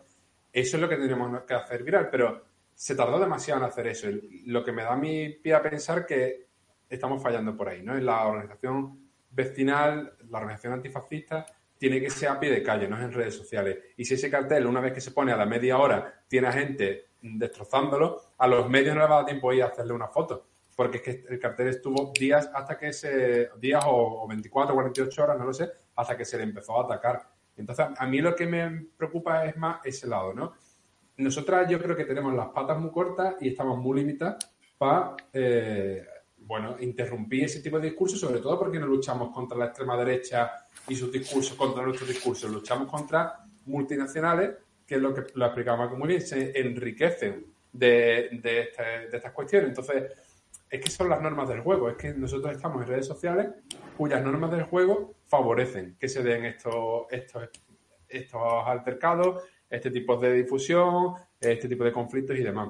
eso es lo que tenemos que hacer viral, pero se tardó demasiado en hacer eso. Lo que me da mi pie a pensar que estamos fallando por ahí, ¿no? En la organización vecinal, la organización antifascista, tiene que ser a pie de calle, no es en redes sociales. Y si ese cartel, una vez que se pone a la media hora, tiene a gente destrozándolo, a los medios no les va a dar tiempo ir a hacerle una foto. Porque es que el cartel estuvo días hasta que se. días o, 24 o 48 horas, no lo sé, hasta que se le empezó a atacar. Entonces, a mí lo que me preocupa es más ese lado, ¿no? Nosotras yo creo que tenemos las patas muy cortas y estamos muy limitadas para, eh, bueno, interrumpir ese tipo de discursos, sobre todo porque no luchamos contra la extrema derecha y sus discursos contra nuestros discursos, luchamos contra multinacionales, que es lo que lo explicamos muy bien, se enriquecen de, de, este, de estas cuestiones. Entonces, es que son las normas del juego, es que nosotros estamos en redes sociales cuyas normas del juego favorecen que se den estos, estos, estos altercados, este tipo de difusión, este tipo de conflictos y demás.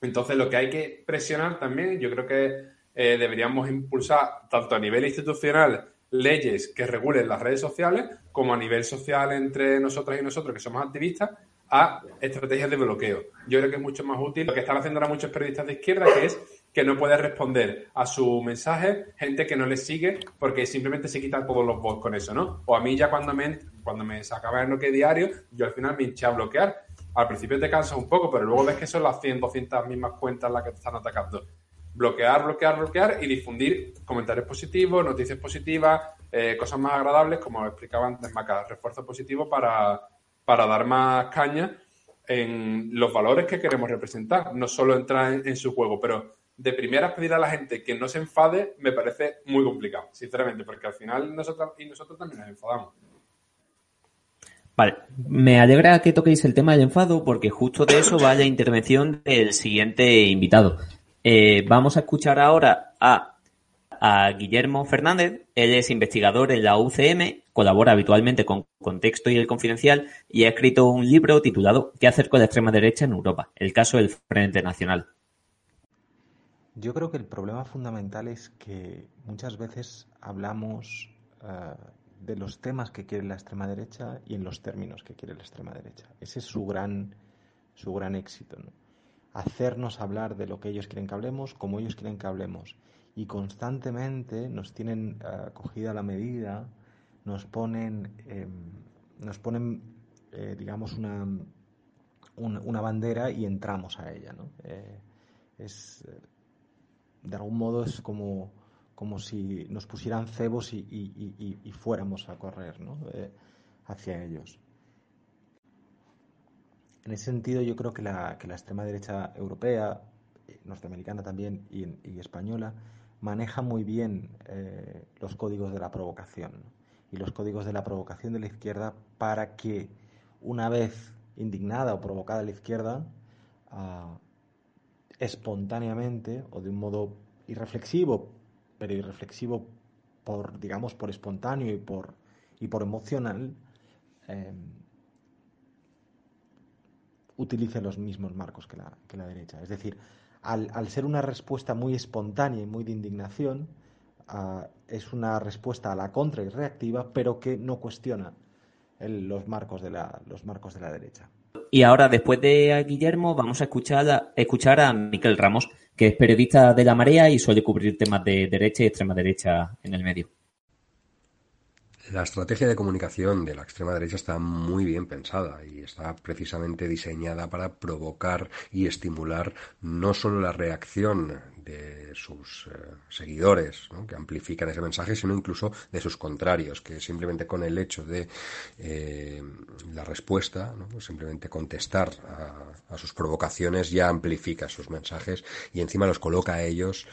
Entonces, lo que hay que presionar también, yo creo que eh, deberíamos impulsar tanto a nivel institucional leyes que regulen las redes sociales, como a nivel social entre nosotras y nosotros que somos activistas, a estrategias de bloqueo. Yo creo que es mucho más útil lo que están haciendo ahora muchos periodistas de izquierda, que es que no puede responder a su mensaje gente que no le sigue porque simplemente se quitan todos los bots con eso, ¿no? O a mí ya cuando me, cuando me sacaba el bloque diario, yo al final me hinché a bloquear. Al principio te cansas un poco, pero luego ves que son las 100, 200 mismas cuentas las que te están atacando bloquear, bloquear, bloquear y difundir comentarios positivos, noticias positivas, eh, cosas más agradables, como explicaba antes Maca, refuerzo positivo para, para dar más caña en los valores que queremos representar, no solo entrar en, su juego, pero de primeras pedir a la gente que no se enfade me parece muy complicado, sinceramente, porque al final nosotros y nosotros también nos enfadamos. Vale, me alegra que toquéis el tema del enfado porque justo de eso va la intervención del siguiente invitado. Eh, vamos a escuchar ahora a, Guillermo Fernández. Él es investigador en la UCM, colabora habitualmente con Contexto y El Confidencial y ha escrito un libro titulado ¿Qué hacer con la extrema derecha en Europa? El caso del Frente Nacional. Yo creo que el problema fundamental es que muchas veces hablamos uh, de los temas que quiere la extrema derecha y en los términos que quiere la extrema derecha. Ese es su gran, su gran éxito. ¿no? Hacernos hablar de lo que ellos quieren que hablemos, como ellos quieren que hablemos. Y constantemente nos tienen uh, cogida la medida, nos ponen, eh, nos ponen eh, digamos, una, una, una, bandera y entramos a ella. ¿no? Eh, es, de algún modo es como, como si nos pusieran cebos y, y, y, y fuéramos a correr ¿no? hacia ellos. En ese sentido, yo creo que la, que la extrema derecha europea, eh, norteamericana también y, española, maneja muy bien eh, los códigos de la provocación y los códigos de la provocación de la izquierda para que, una vez indignada o provocada la izquierda, uh, espontáneamente o de un modo irreflexivo, pero irreflexivo por, digamos, por espontáneo y por, y por emocional, eh, utilice los mismos marcos que la, que la derecha. Es decir, al, al, ser una respuesta muy espontánea y muy de indignación, uh, es una respuesta a la contra y reactiva, pero que no cuestiona el, los, marcos de la, los marcos de la derecha. Y ahora, después de Guillermo, vamos a escuchar a, escuchar a Miquel Ramos, que es periodista de La Marea y suele cubrir temas de derecha y extrema derecha en el medio. La estrategia de comunicación de la extrema derecha está muy bien pensada y está precisamente diseñada para provocar y estimular no solo la reacción de sus eh, seguidores, que amplifican ese mensaje, sino incluso de sus contrarios, que simplemente con el hecho de eh, la respuesta, ¿no? Pues simplemente contestar a, a sus provocaciones ya amplifica sus mensajes y encima los coloca a ellos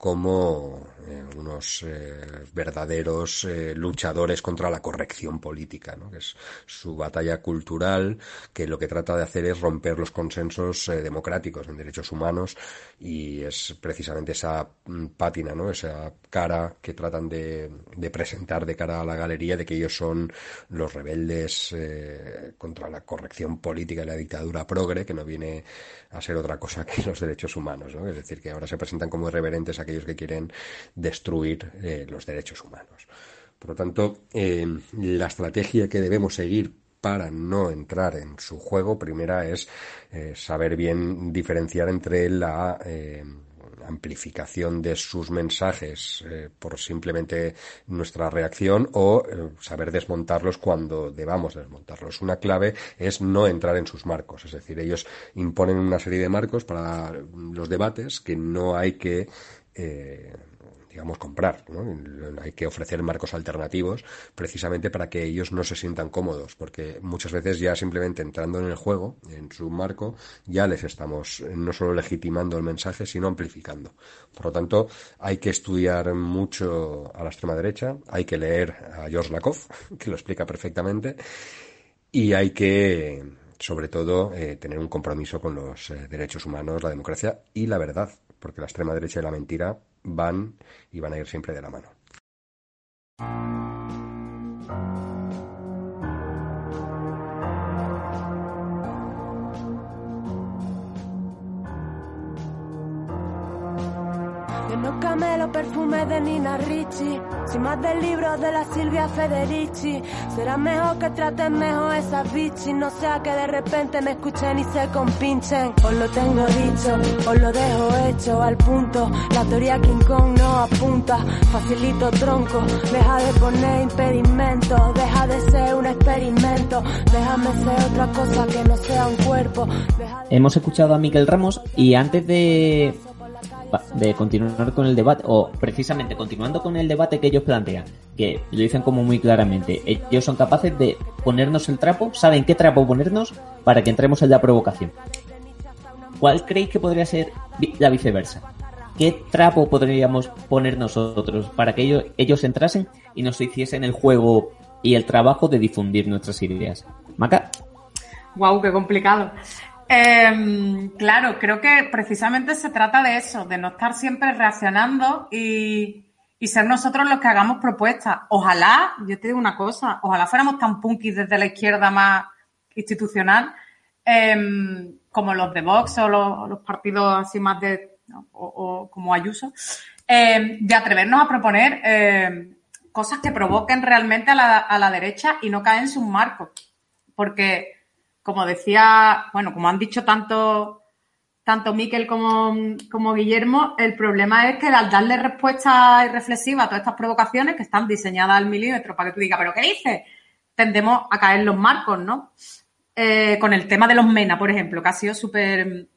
como eh, unos eh, verdaderos eh, luchadores contra la corrección política, que es su batalla cultural, que lo que trata de hacer es romper los consensos democráticos en derechos humanos y es precisamente esa mm, pátina, ¿no? esa cara que tratan de, presentar de cara a la galería de que ellos son los rebeldes contra la corrección política y la dictadura progre, que no viene a ser otra cosa que los derechos humanos, ¿no? es decir, que ahora se presentan como irreverentes a aquellos que quieren destruir eh, los derechos humanos. Por lo tanto, eh, la estrategia que debemos seguir para no entrar en su juego, primera es eh, saber bien diferenciar entre la, amplificación de sus mensajes por simplemente nuestra reacción o saber desmontarlos cuando debamos desmontarlos. Una clave es no entrar en sus marcos, es decir, ellos imponen una serie de marcos para los debates que no hay que digamos, comprar. ¿no? Hay que ofrecer marcos alternativos precisamente para que ellos no se sientan cómodos, porque muchas veces ya simplemente entrando en el juego, en su marco, ya les estamos no solo legitimando el mensaje, sino amplificando. Por lo tanto, hay que estudiar mucho a la extrema derecha, hay que leer a George Lakoff, que lo explica perfectamente, y hay que sobre todo eh, tener un compromiso con los eh, derechos humanos, la democracia y la verdad, porque la extrema derecha y la mentira van y van a ir siempre de la mano. No camelo perfume de Nina Ricci, sin más del libro de la Silvia Federici. Será mejor que traten mejor esas bichis, no sea que de repente me escuchen y se compinchen. Os lo tengo dicho, os lo dejo hecho al punto. La teoría King Kong no apunta, facilito tronco. Deja de poner impedimentos, deja de ser un experimento. Déjame ser otra cosa que no sea un cuerpo. Hemos escuchado a Miguel Ramos y antes de de continuar con el debate, o precisamente continuando con el debate que ellos plantean, que lo dicen como muy claramente, ellos son capaces de ponernos el trapo, saben qué trapo ponernos para que entremos en la provocación. ¿Cuál creéis que podría ser la viceversa? ¿Qué trapo podríamos poner nosotros para que ellos, ellos entrasen y nos hiciesen el juego y el trabajo de difundir nuestras ideas? Maca. Wow, qué complicado. Eh, claro, creo que precisamente se trata de eso, de no estar siempre reaccionando y, ser nosotros los que hagamos propuestas. Ojalá, yo te digo una cosa, ojalá fuéramos tan punkis desde la izquierda más institucional em, como los de Vox o los, partidos así más de, o, como Ayuso, em, de atrevernos a proponer cosas que provoquen realmente a la, a la derecha y no caen en sus marcos. Porque como decía, bueno, como han dicho tanto, tanto Miquel como, como Guillermo, el problema es que al darle respuesta reflexiva a todas estas provocaciones que están diseñadas al milímetro para que tú digas, ¿pero qué dices? Tendemos a caer los marcos, ¿no? Eh, con el tema de los MENA, por ejemplo, que ha sido súper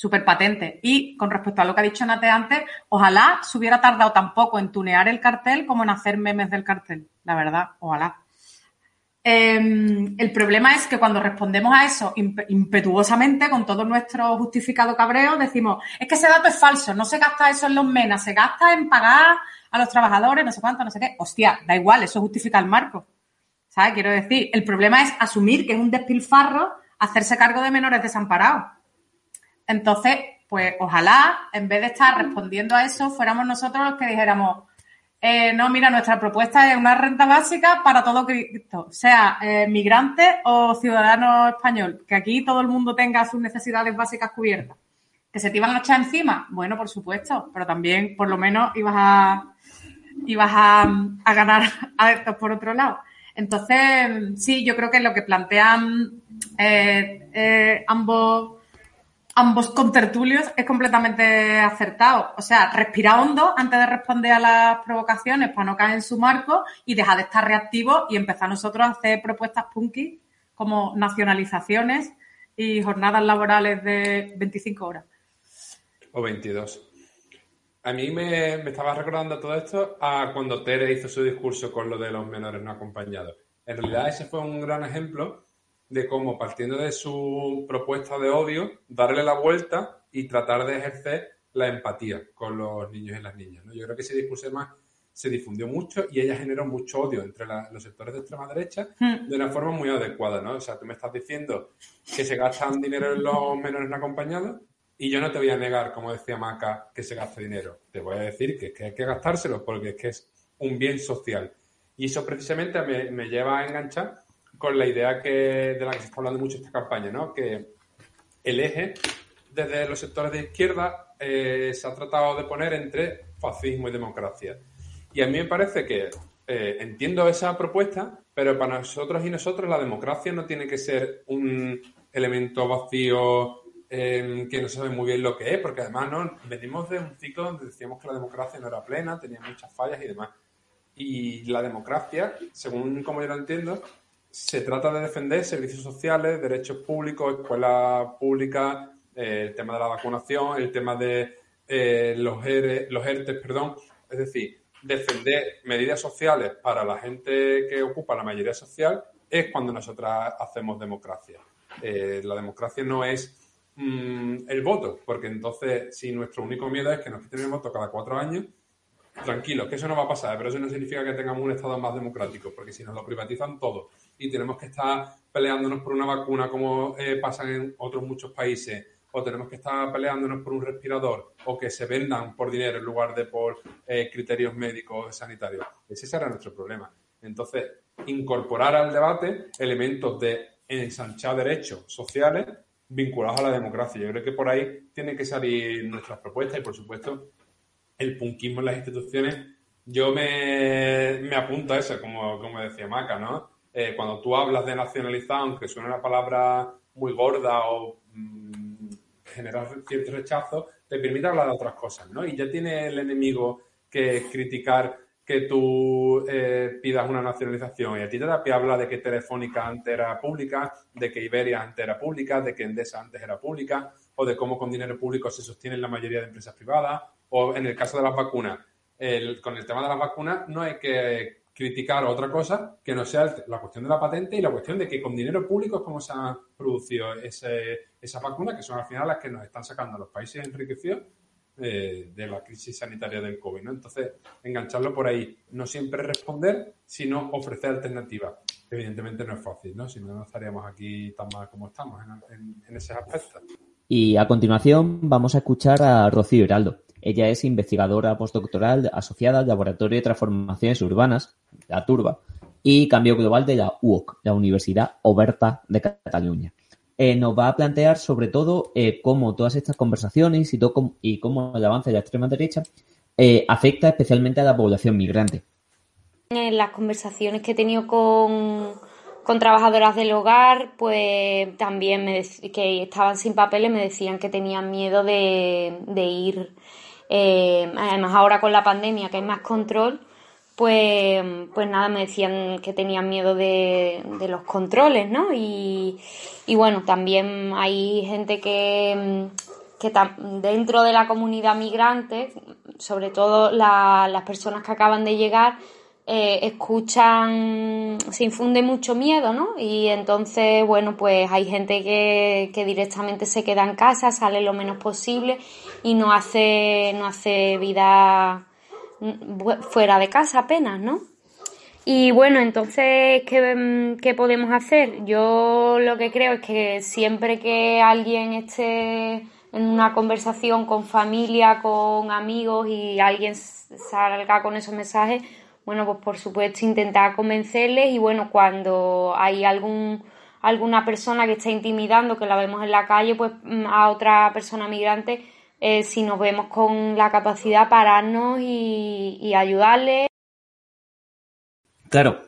súper patente. Y con respecto a lo que ha dicho Nate antes, ojalá se hubiera tardado tan poco en tunear el cartel como en hacer memes del cartel. La verdad, ojalá. Em, el problema es que cuando respondemos a eso impetuosamente, con todo nuestro justificado cabreo, decimos, es que ese dato es falso, no se gasta eso en los menas, se gasta en pagar a los trabajadores, no sé cuánto, no sé qué. Hostia, da igual, eso justifica el marco. ¿Sabes? Quiero decir, el problema es asumir que es un despilfarro hacerse cargo de menores desamparados. Entonces, pues ojalá, en vez de estar respondiendo a eso, fuéramos nosotros los que dijéramos, eh, no, mira, nuestra propuesta es una renta básica para todo Cristo, sea eh, migrante o ciudadano español, que aquí todo el mundo tenga sus necesidades básicas cubiertas. ¿Que se te iban a echar encima? Bueno, por supuesto, pero también por lo menos ibas a, ibas a, a ganar por otro lado. Entonces, sí, yo creo que lo que plantean eh, ambos ambos contertulios es completamente acertado. O sea, respira hondo antes de responder a las provocaciones para no caer en su marco y dejar de estar reactivo y empezar nosotros a hacer propuestas punky como nacionalizaciones y jornadas laborales de 25 horas. O 22. A mí me, me estaba recordando todo esto a cuando Tere hizo su discurso con lo de los menores no acompañados. En realidad ese fue un gran ejemplo de cómo, partiendo de su propuesta de odio, darle la vuelta y tratar de ejercer la empatía con los niños y las niñas. ¿no? Yo creo que ese discurso más se difundió mucho y ella generó mucho odio entre los sectores de extrema derecha hmm. de una forma muy adecuada, ¿no? O sea, tú me estás diciendo que se gastan dinero en los menores no acompañados y yo no te voy a negar, como decía Maca, que se gaste dinero. Te voy a decir que, que hay que gastárselo porque es que es un bien social. Y eso precisamente me, me lleva a enganchar con la idea que, de la que se está hablando mucho esta campaña, ¿no? Que el eje desde los sectores de izquierda eh, se ha tratado de poner entre fascismo y democracia. Y a mí me parece que eh, entiendo esa propuesta, pero para nosotros y nosotros la democracia no tiene que ser un elemento vacío em, que no saben muy bien lo que es, porque además no venimos de un ciclo donde decíamos que la democracia no era plena, tenía muchas fallas y demás. Y la democracia, según como yo lo entiendo, se trata de defender servicios sociales, derechos públicos, escuelas públicas, eh, el tema de la vacunación, el tema de eh, los, ERE, los ERTES, perdón, es decir, defender medidas sociales para la gente que ocupa la mayoría social es cuando nosotros hacemos democracia. Eh, la democracia no es mm, el voto, porque entonces si nuestro único miedo es que nos quiten el voto cada cuatro años, tranquilo, que eso no va a pasar, pero eso no significa que tengamos un Estado más democrático, porque si nos lo privatizan todo y tenemos que estar peleándonos por una vacuna como eh, pasa en otros muchos países, o tenemos que estar peleándonos por un respirador, o que se vendan por dinero en lugar de por eh, criterios médicos sanitarios. Ese será nuestro problema. Entonces, incorporar al debate elementos de ensanchar derechos sociales vinculados a la democracia. Yo creo que por ahí tienen que salir nuestras propuestas y, por supuesto, el punquismo en las instituciones. Yo me, me apunto a eso, como, como decía Maca, ¿no? Eh, cuando tú hablas de nacionalizar, aunque suene una palabra muy gorda o mm, generar cierto rechazo, te permite hablar de otras cosas, ¿no? Y ya tiene el enemigo que criticar que tú eh, pidas una nacionalización y a ti te habla de que Telefónica antes era pública, de que Iberia antes era pública, de que Endesa antes era pública, o de cómo con dinero público se sostienen la mayoría de empresas privadas, o en el caso de las vacunas. con el tema de las vacunas no hay que criticar otra cosa que no sea la cuestión de la patente y la cuestión de que con dinero público es como se han producido ese, esas vacunas, que son al final las que nos están sacando a los países enriquecidos eh, de la crisis sanitaria del COVID. Entonces, engancharlo por ahí, no siempre responder, sino ofrecer alternativas. Evidentemente no es fácil, ¿no? Si no, no estaríamos aquí tan mal como estamos en, en, ese aspecto. Y a continuación vamos a escuchar a Rocío Heraldo. Ella es investigadora postdoctoral asociada al Laboratorio de Transformaciones Urbanas, la TURBA, y Cambio Global de la UOC, la Universidad Oberta de Cataluña. Eh, nos va a plantear sobre todo eh, cómo todas estas conversaciones y, cómo el avance de la extrema derecha eh, afecta especialmente a la población migrante. En las conversaciones que he tenido con, trabajadoras del hogar, pues también me que estaban sin papeles me decían que tenían miedo de, ir. Además ahora con la pandemia que hay más control, pues, pues nada, me decían que tenían miedo de, los controles, ¿no? Y, bueno, también hay gente que, que dentro de la comunidad migrante, sobre todo las personas que acaban de llegar, eh, escuchan, se infunde mucho miedo, ¿no? Y entonces, bueno, pues hay gente que, que directamente se queda en casa, sale lo menos posible y no hace, no hace vida fuera de casa apenas, ¿no? Y bueno, entonces, ¿qué, ¿qué, podemos hacer? Yo lo que creo es que siempre que alguien esté en una conversación con familia, con amigos y alguien salga con esos mensajes, bueno, pues por supuesto intentar convencerles y bueno, cuando hay algún alguna persona que está intimidando, que la vemos en la calle, pues mm, a otra persona migrante, eh, si nos vemos con la capacidad pararnos y, y ayudarle. Claro,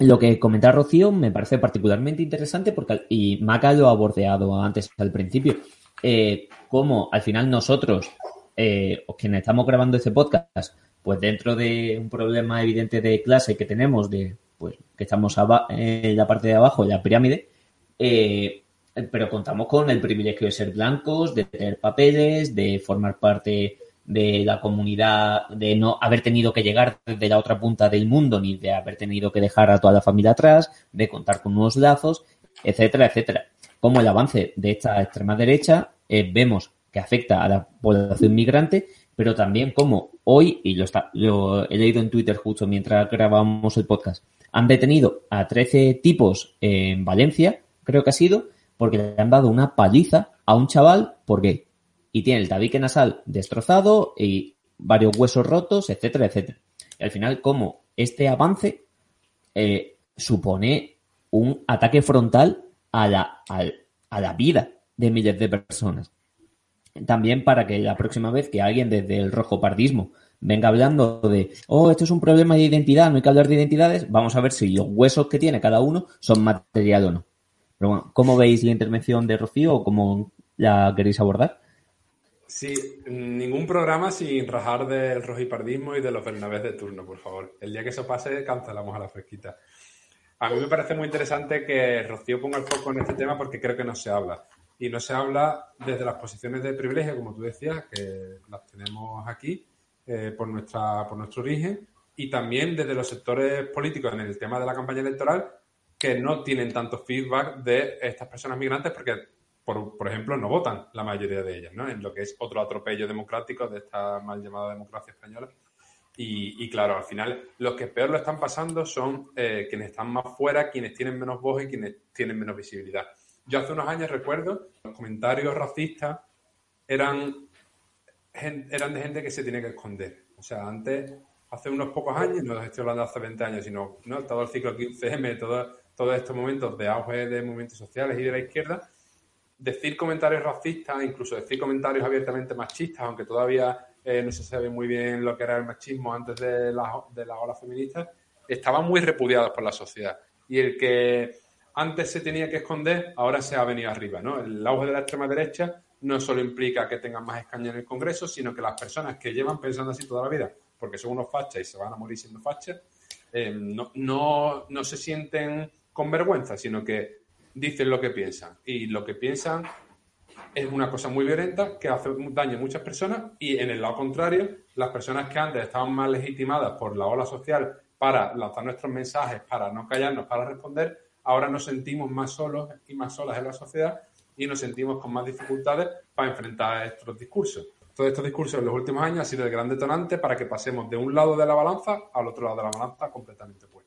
lo que comenta Rocío me parece particularmente interesante porque, y Maca lo ha bordeado antes al principio, eh, como al final nosotros, eh, quienes estamos grabando este podcast, pues dentro de un problema evidente de clase que tenemos, de pues que estamos en la parte de abajo la pirámide, eh, pero contamos con el privilegio de ser blancos, de tener papeles, de formar parte de la comunidad, de no haber tenido que llegar desde la otra punta del mundo, ni de haber tenido que dejar a toda la familia atrás, de contar con unos lazos, etcétera, etcétera. Como el avance de esta extrema derecha eh, vemos que afecta a la población migrante, pero también como hoy, y lo, está, lo he leído en Twitter justo mientras grabamos el podcast, han detenido a 13 tipos en Valencia, creo que ha sido, porque le han dado una paliza a un chaval por gay. Y tiene el tabique nasal destrozado y varios huesos rotos, etcétera, etcétera. Y al final, como este avance eh, supone un ataque frontal a la, a, la vida de miles de personas. También para que la próxima vez que alguien desde el rojo pardismo venga hablando de, oh, esto es un problema de identidad, no hay que hablar de identidades, vamos a ver si los huesos que tiene cada uno son material o no. Pero bueno, ¿cómo veis la intervención de Rocío o cómo la queréis abordar. Sí, ningún programa sin rajar del rojipardismo y de los Bernabés de turno, por favor. El día que eso pase, cancelamos a la fresquita. A mí me parece muy interesante que Rocío ponga el foco en este tema porque creo que no se habla. Y no se habla desde las posiciones de privilegio, como tú decías, que las tenemos aquí eh, por, nuestra, por nuestro origen, y también desde los sectores políticos en el tema de la campaña electoral, que no tienen tanto feedback de estas personas migrantes porque por, ejemplo, no votan la mayoría de ellas, ¿no? En lo que es otro atropello democrático de esta mal llamada democracia española. Y, claro, al final los que peor lo están pasando son eh, quienes están más fuera, quienes tienen menos voz y quienes tienen menos visibilidad. Yo hace unos años recuerdo, los comentarios racistas eran, eran de gente que se tiene que esconder. O sea, antes, hace unos pocos años, no estoy hablando hace 20 años, sino ¿no? todo el ciclo 15M, todo, todos estos momentos de auge de movimientos sociales y de la izquierda, decir comentarios racistas, incluso decir comentarios abiertamente machistas, aunque todavía eh, no se sabe muy bien lo que era el machismo antes de la, de la ola feminista, estaban muy repudiados por la sociedad. Y el que antes se tenía que esconder, ahora se ha venido arriba. ¿no? El auge de la extrema derecha no solo implica que tengan más escaños en el Congreso, sino que las personas que llevan pensando así toda la vida, porque son unos fachas y se van a morir siendo fachas, eh, no, no, no se sienten con vergüenza, sino que dicen lo que piensan. Y lo que piensan es una cosa muy violenta que hace daño a muchas personas y en el lado contrario, las personas que antes estaban más legitimadas por la ola social para lanzar nuestros mensajes, para no callarnos, para responder, ahora nos sentimos más solos y más solas en la sociedad y nos sentimos con más dificultades para enfrentar estos discursos. Todos estos discursos en los últimos años han sido el gran detonante para que pasemos de un lado de la balanza al otro lado de la balanza completamente opuesto.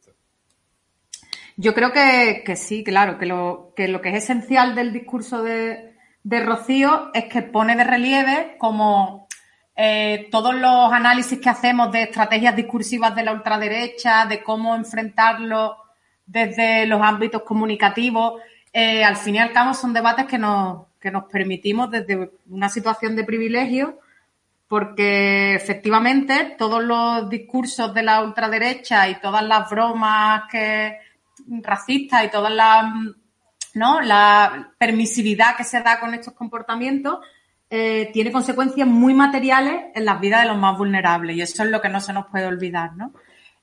Yo creo que, sí, claro, que lo, que lo que es esencial del discurso de, Rocío es que pone de relieve como eh, todos los análisis que hacemos de estrategias discursivas de la ultraderecha, de cómo enfrentarlo desde los ámbitos comunicativos, eh, al fin y al cabo son debates que nos, que nos permitimos desde una situación de privilegio, porque efectivamente todos los discursos de la ultraderecha y todas las bromas que racista y toda la, ¿no? la permisividad que se da con estos comportamientos eh, tiene consecuencias muy materiales en las vidas de los más vulnerables y eso es lo que no se nos puede olvidar. ¿no?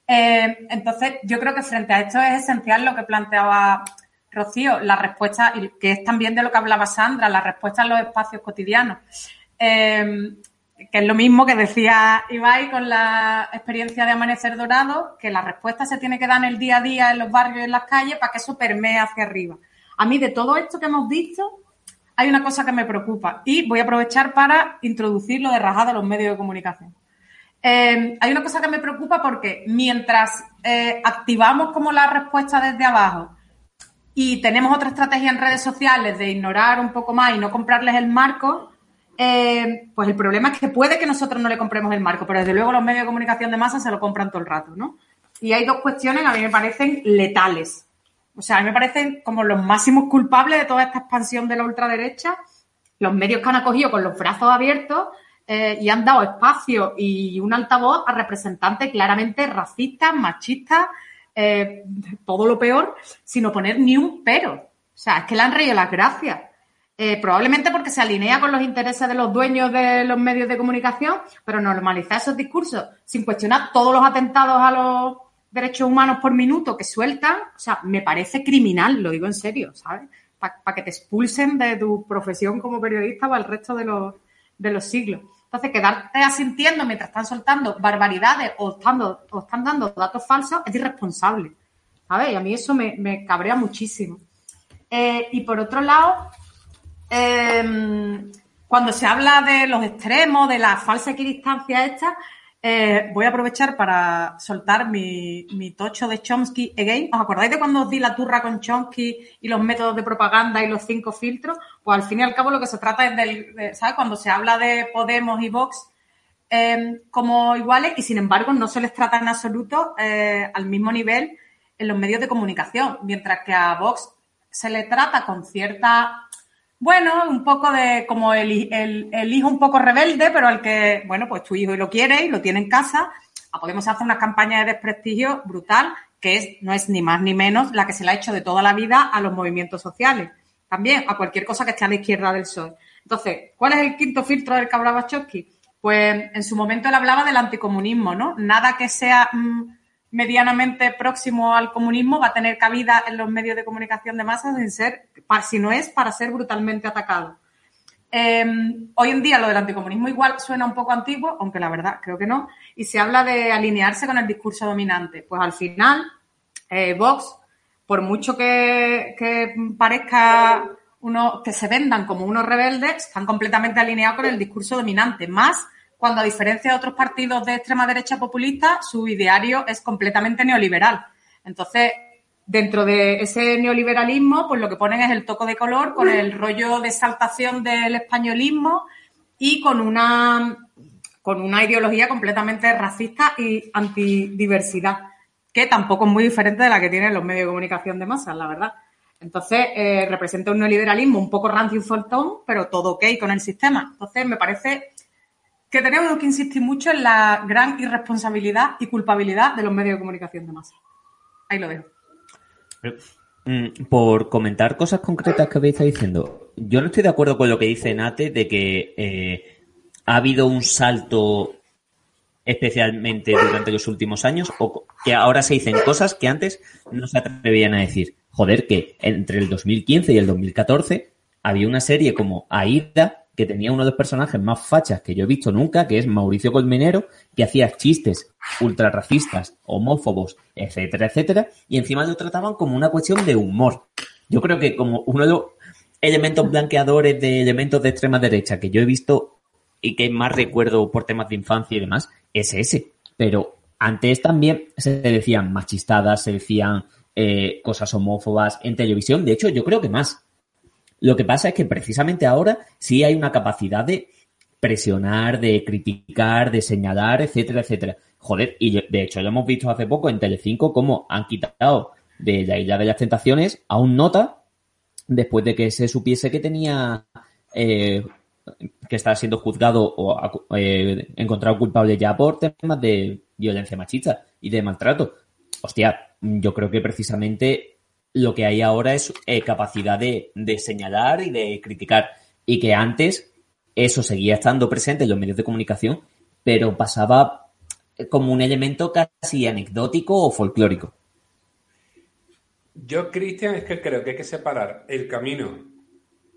Eh, entonces, yo creo que frente a esto es esencial lo que planteaba Rocío, la respuesta, que es también de lo que hablaba Sandra, la respuesta en los espacios cotidianos. Eh, que es lo mismo que decía Ibai con la experiencia de Amanecer Dorado, que la respuesta se tiene que dar en el día a día, en los barrios y en las calles, para que eso permee hacia arriba. A mí, de todo esto que hemos visto, hay una cosa que me preocupa y voy a aprovechar para introducir lo de rajado a los medios de comunicación. Eh, hay una cosa que me preocupa porque mientras eh, activamos como la respuesta desde abajo y tenemos otra estrategia en redes sociales de ignorar un poco más y no comprarles el marco, eh, pues el problema es que puede que nosotros no le compremos el marco, pero desde luego los medios de comunicación de masa se lo compran todo el rato, ¿no? Y hay dos cuestiones que a mí me parecen letales. O sea, a mí me parecen como los máximos culpables de toda esta expansión de la ultraderecha, los medios que han acogido con los brazos abiertos eh, y han dado espacio y un altavoz a representantes claramente racistas, machistas, eh, todo lo peor, sin oponer ni un pero. O sea, es que le han reído las gracias. Eh, probablemente porque se alinea con los intereses de los dueños de los medios de comunicación, pero normalizar esos discursos sin cuestionar todos los atentados a los derechos humanos por minuto que sueltan, o sea, me parece criminal, lo digo en serio, ¿sabes? Para que te expulsen de tu profesión como periodista para el resto de los, de los siglos. Entonces, quedarte asintiendo mientras están soltando barbaridades o están, dando datos falsos es irresponsable. ¿Sabes? Y a mí eso me, cabrea muchísimo. Eh, y por otro lado, Em, cuando se habla de los extremos, de la falsa equidistancia esta, eh, voy a aprovechar para soltar mi, tocho de Chomsky again. ¿Os acordáis de cuando os di la turra con Chomsky y los métodos de propaganda y los cinco filtros? Pues al fin y al cabo lo que se trata es del, ¿sabes? Cuando se habla de Podemos y Vox em, como iguales y sin embargo no se les trata en absoluto eh, al mismo nivel en los medios de comunicación, mientras que a Vox se le trata con cierta bueno, un poco de como el, el, hijo un poco rebelde, pero al que, bueno, pues tu hijo lo quiere y lo tiene en casa. A Podemos hacer una campaña de desprestigio brutal, que es, no es ni más ni menos la que se le ha hecho de toda la vida a los movimientos sociales. también a cualquier cosa que esté a la izquierda del PSOE. Entonces, ¿cuál es el quinto filtro del que? Pues en su momento él hablaba del anticomunismo, ¿no? Nada que sea mm, medianamente próximo al comunismo va a tener cabida en los medios de comunicación de masas sin ser, si no es para ser brutalmente atacado. Em, hoy en día lo del anticomunismo igual suena un poco antiguo, aunque la verdad creo que no, y se habla de alinearse con el discurso dominante. Pues al final, eh, Vox, por mucho que, que parezca uno, que se vendan como unos rebeldes, están completamente alineados con el discurso dominante, más cuando a diferencia de otros partidos de extrema derecha populista, su ideario es completamente neoliberal. Entonces, dentro de ese neoliberalismo, pues lo que ponen es el toco de color con el rollo de exaltación del españolismo y con una, con una ideología completamente racista y antidiversidad, que tampoco es muy diferente de la que tienen los medios de comunicación de masas, la verdad. Entonces, eh, representa un neoliberalismo un poco rancio y faltón, pero todo ok con el sistema. Entonces, me parece que tenemos que insistir mucho en la gran irresponsabilidad y culpabilidad de los medios de comunicación de masas. Ahí lo dejo. Mm, por comentar cosas concretas que habéis estado diciendo, yo no estoy de acuerdo con lo que dice Nate de que eh, ha habido un salto especialmente durante los últimos años o que ahora se dicen cosas que antes no se atrevían a decir. Joder, que entre el 2015 y el 2014 había una serie como Aida que tenía uno de los personajes más fachas que yo he visto nunca, que es Mauricio Colmenero, que hacía chistes ultra racistas, homófobos, etcétera, etcétera, y encima lo trataban como una cuestión de humor. Yo creo que como uno de los elementos blanqueadores de elementos de extrema derecha que yo he visto y que más recuerdo por temas de infancia y demás, es ese. Pero antes también se decían machistadas, se decían eh, cosas homófobas en televisión. De hecho, yo creo que más. Lo que pasa es que precisamente ahora sí hay una capacidad de presionar, de criticar, de señalar, etcétera, etcétera. Joder, y de hecho lo hemos visto hace poco en Telecinco cómo han quitado de la isla de las tentaciones a un nota después de que se supiese que tenía eh, que estaba siendo juzgado o eh, encontrado culpable ya por temas de violencia machista y de maltrato. Hostia, yo creo que precisamente lo que hay ahora es eh, capacidad de, señalar y de criticar. Y que antes eso seguía estando presente en los medios de comunicación, pero pasaba como un elemento casi anecdótico o folclórico. Yo, Cristian, es que creo que hay que separar el camino,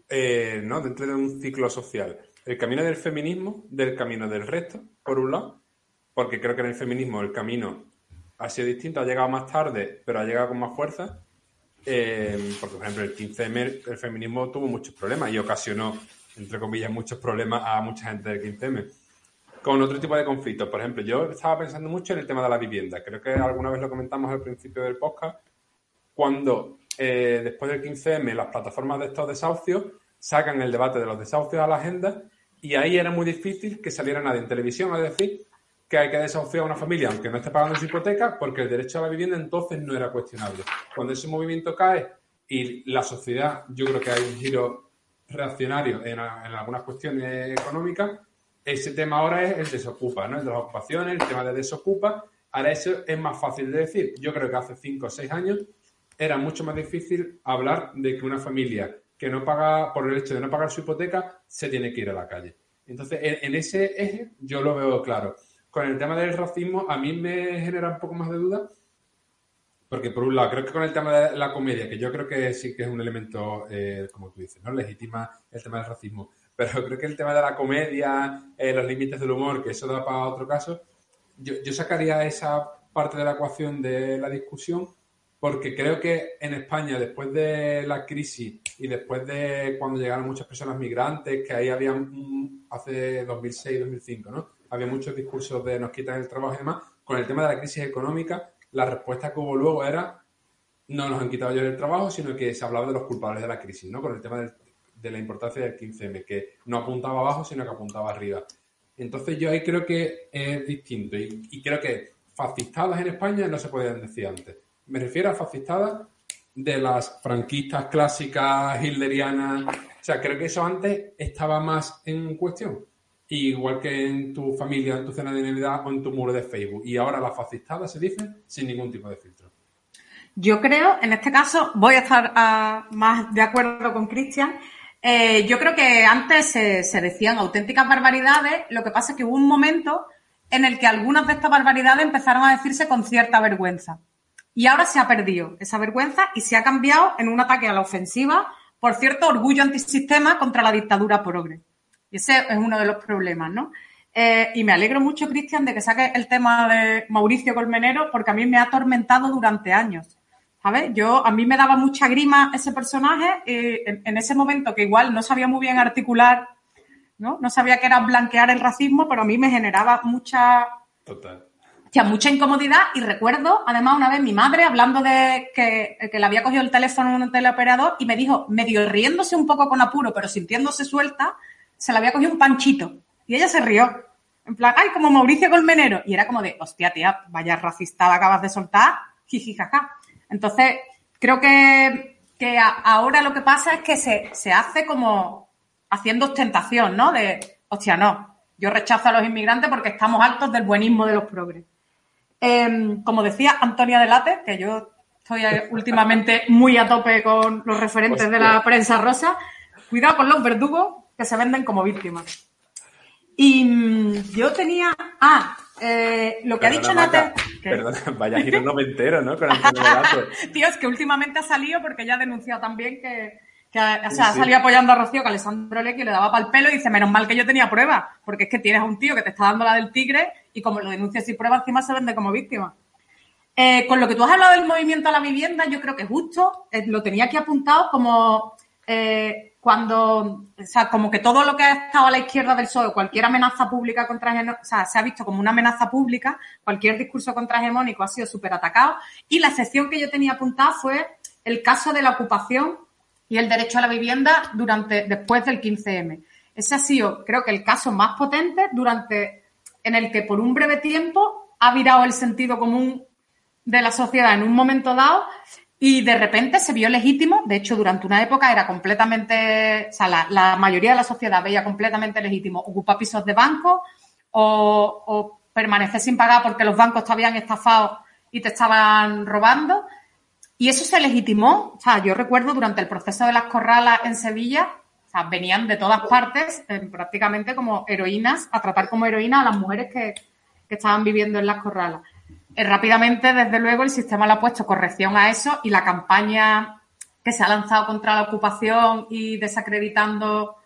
eh, ¿no? Dentro de un ciclo social, el camino del feminismo del camino del resto, por un lado, porque creo que en el feminismo el camino ha sido distinto, ha llegado más tarde, pero ha llegado con más fuerza. Eh, porque, por ejemplo, el 15M, el feminismo tuvo muchos problemas y ocasionó, entre comillas, muchos problemas a mucha gente del 15M. Con otro tipo de conflictos. Por ejemplo, yo estaba pensando mucho en el tema de la vivienda. Creo que alguna vez lo comentamos al principio del podcast. Cuando eh, después del 15M las plataformas de estos desahucios sacan el debate de los desahucios a la agenda y ahí era muy difícil que saliera nadie en televisión a decir que hay que desahuciar a una familia aunque no esté pagando su hipoteca porque el derecho a la vivienda entonces no era cuestionable. Cuando ese movimiento cae y la sociedad, yo creo que hay un giro reaccionario en, algunas cuestiones económicas, ese tema ahora es el desocupa, ¿no? El de las ocupaciones, el tema de desocupa. Ahora eso es más fácil de decir. Yo creo que hace cinco o seis años era mucho más difícil hablar de que una familia que no paga, por el hecho de no pagar su hipoteca, se tiene que ir a la calle. Entonces, en ese eje yo lo veo claro con el tema del racismo a mí me genera un poco más de duda, porque por un lado creo que con el tema de la comedia, que yo creo que sí que es un elemento, eh, como tú dices, ¿no? Legitima el tema del racismo, pero creo que el tema de la comedia, eh, los límites del humor, que eso da para otro caso, yo, yo sacaría esa parte de la ecuación de la discusión porque creo que en España, después de la crisis y después de cuando llegaron muchas personas migrantes, que ahí había hace 2006-2005, ¿no? Había muchos discursos de nos quitan el trabajo y demás. Con el tema de la crisis económica, la respuesta que hubo luego era no nos han quitado ya el trabajo, sino que se hablaba de los culpables de la crisis, ¿no? Con el tema de la importancia del 15M, que no apuntaba abajo, sino que apuntaba arriba. Entonces yo ahí creo que es distinto y, creo que fascistadas en España no se podían decir antes. Me refiero a fascistadas de las franquistas clásicas, hitlerianas. O sea, creo que eso antes estaba más en cuestión igual que en tu familia, en tu cena de Navidad o en tu muro de Facebook. Y ahora la fascistada se dice sin ningún tipo de filtro. Yo creo, en este caso, voy a estar ah, más de acuerdo con Cristian. Eh, yo creo que antes se decían auténticas barbaridades, lo que pasa es que hubo un momento en el que algunas de estas barbaridades empezaron a decirse con cierta vergüenza. Y ahora se ha perdido esa vergüenza y se ha cambiado en un ataque a la ofensiva por cierto orgullo antisistema contra la dictadura progre. Y ese es uno de los problemas, ¿no? Eh, y me alegro mucho, Cristian, de que saques el tema de Mauricio Colmenero, porque a mí me ha atormentado durante años. ¿Sabes? Yo, a mí me daba mucha grima ese personaje, en, en, ese momento que igual no sabía muy bien articular, ¿no? No sabía que era blanquear el racismo, pero a mí me generaba mucha. Total mucha incomodidad y recuerdo, además, una vez mi madre hablando de que, que le había cogido el teléfono un teleoperador y me dijo, medio riéndose un poco con apuro, pero sintiéndose suelta, se le había cogido un panchito. Y ella se rió. En plan, ay, como Mauricio Colmenero. Y era como de, hostia, tía, vaya racista acabas de soltar, jijijaja. Entonces, creo que, que ahora lo que pasa es que se, se hace como haciendo ostentación, ¿no? De, hostia, no, yo rechazo a los inmigrantes porque estamos hartos del buenismo de los progres. Em, como decía Antonia Delate, que yo estoy últimamente muy a tope con los referentes de la prensa rosa, cuidado con los verdugos que se venden como víctimas. Y mm, yo tenía. Ah, eh, lo que ha dicho Nate. Perdón, vaya giro no me entero, ¿no? Con Tío, es que últimamente ha salido porque ya ha denunciado también que, que o sea, ha salido apoyando a Rocío, que Alessandro Leckie le daba para el pelo y dice, menos mal que yo tenía pruebas, porque es que tienes a un tío que te está dando la del tigre y como lo denuncias sin pruebas, encima se vende como víctima. Eh, con lo que tú has hablado del movimiento a la vivienda, yo creo que justo eh, lo tenía aquí apuntado como eh, cuando, o sea, como que todo lo que ha estado a la izquierda del PSOE, cualquier amenaza pública contra, o sea, se ha visto como una amenaza pública, cualquier discurso contrahegemónico ha sido súper atacado. Y la sección que yo tenía apuntada fue el caso de la ocupación y el derecho a la vivienda durante, después del 15M. Ese ha sido, creo que, el caso más potente durante, en el que por un breve tiempo ha virado el sentido común de la sociedad en un momento dado y de repente se vio legítimo. De hecho, durante una época era completamente, o sea, la, mayoría de la sociedad veía completamente legítimo ocupar pisos de banco o, permanecer sin pagar porque los bancos te habían estafado y te estaban robando. Y eso se legitimó. O sea, yo recuerdo durante el proceso de las corralas en Sevilla, o sea, venían de todas partes, eh, prácticamente como heroínas, a tratar como heroínas a las mujeres que, estaban viviendo en las corralas. Eh, rápidamente, desde luego, el sistema le ha puesto corrección a eso y la campaña que se ha lanzado contra la ocupación y desacreditando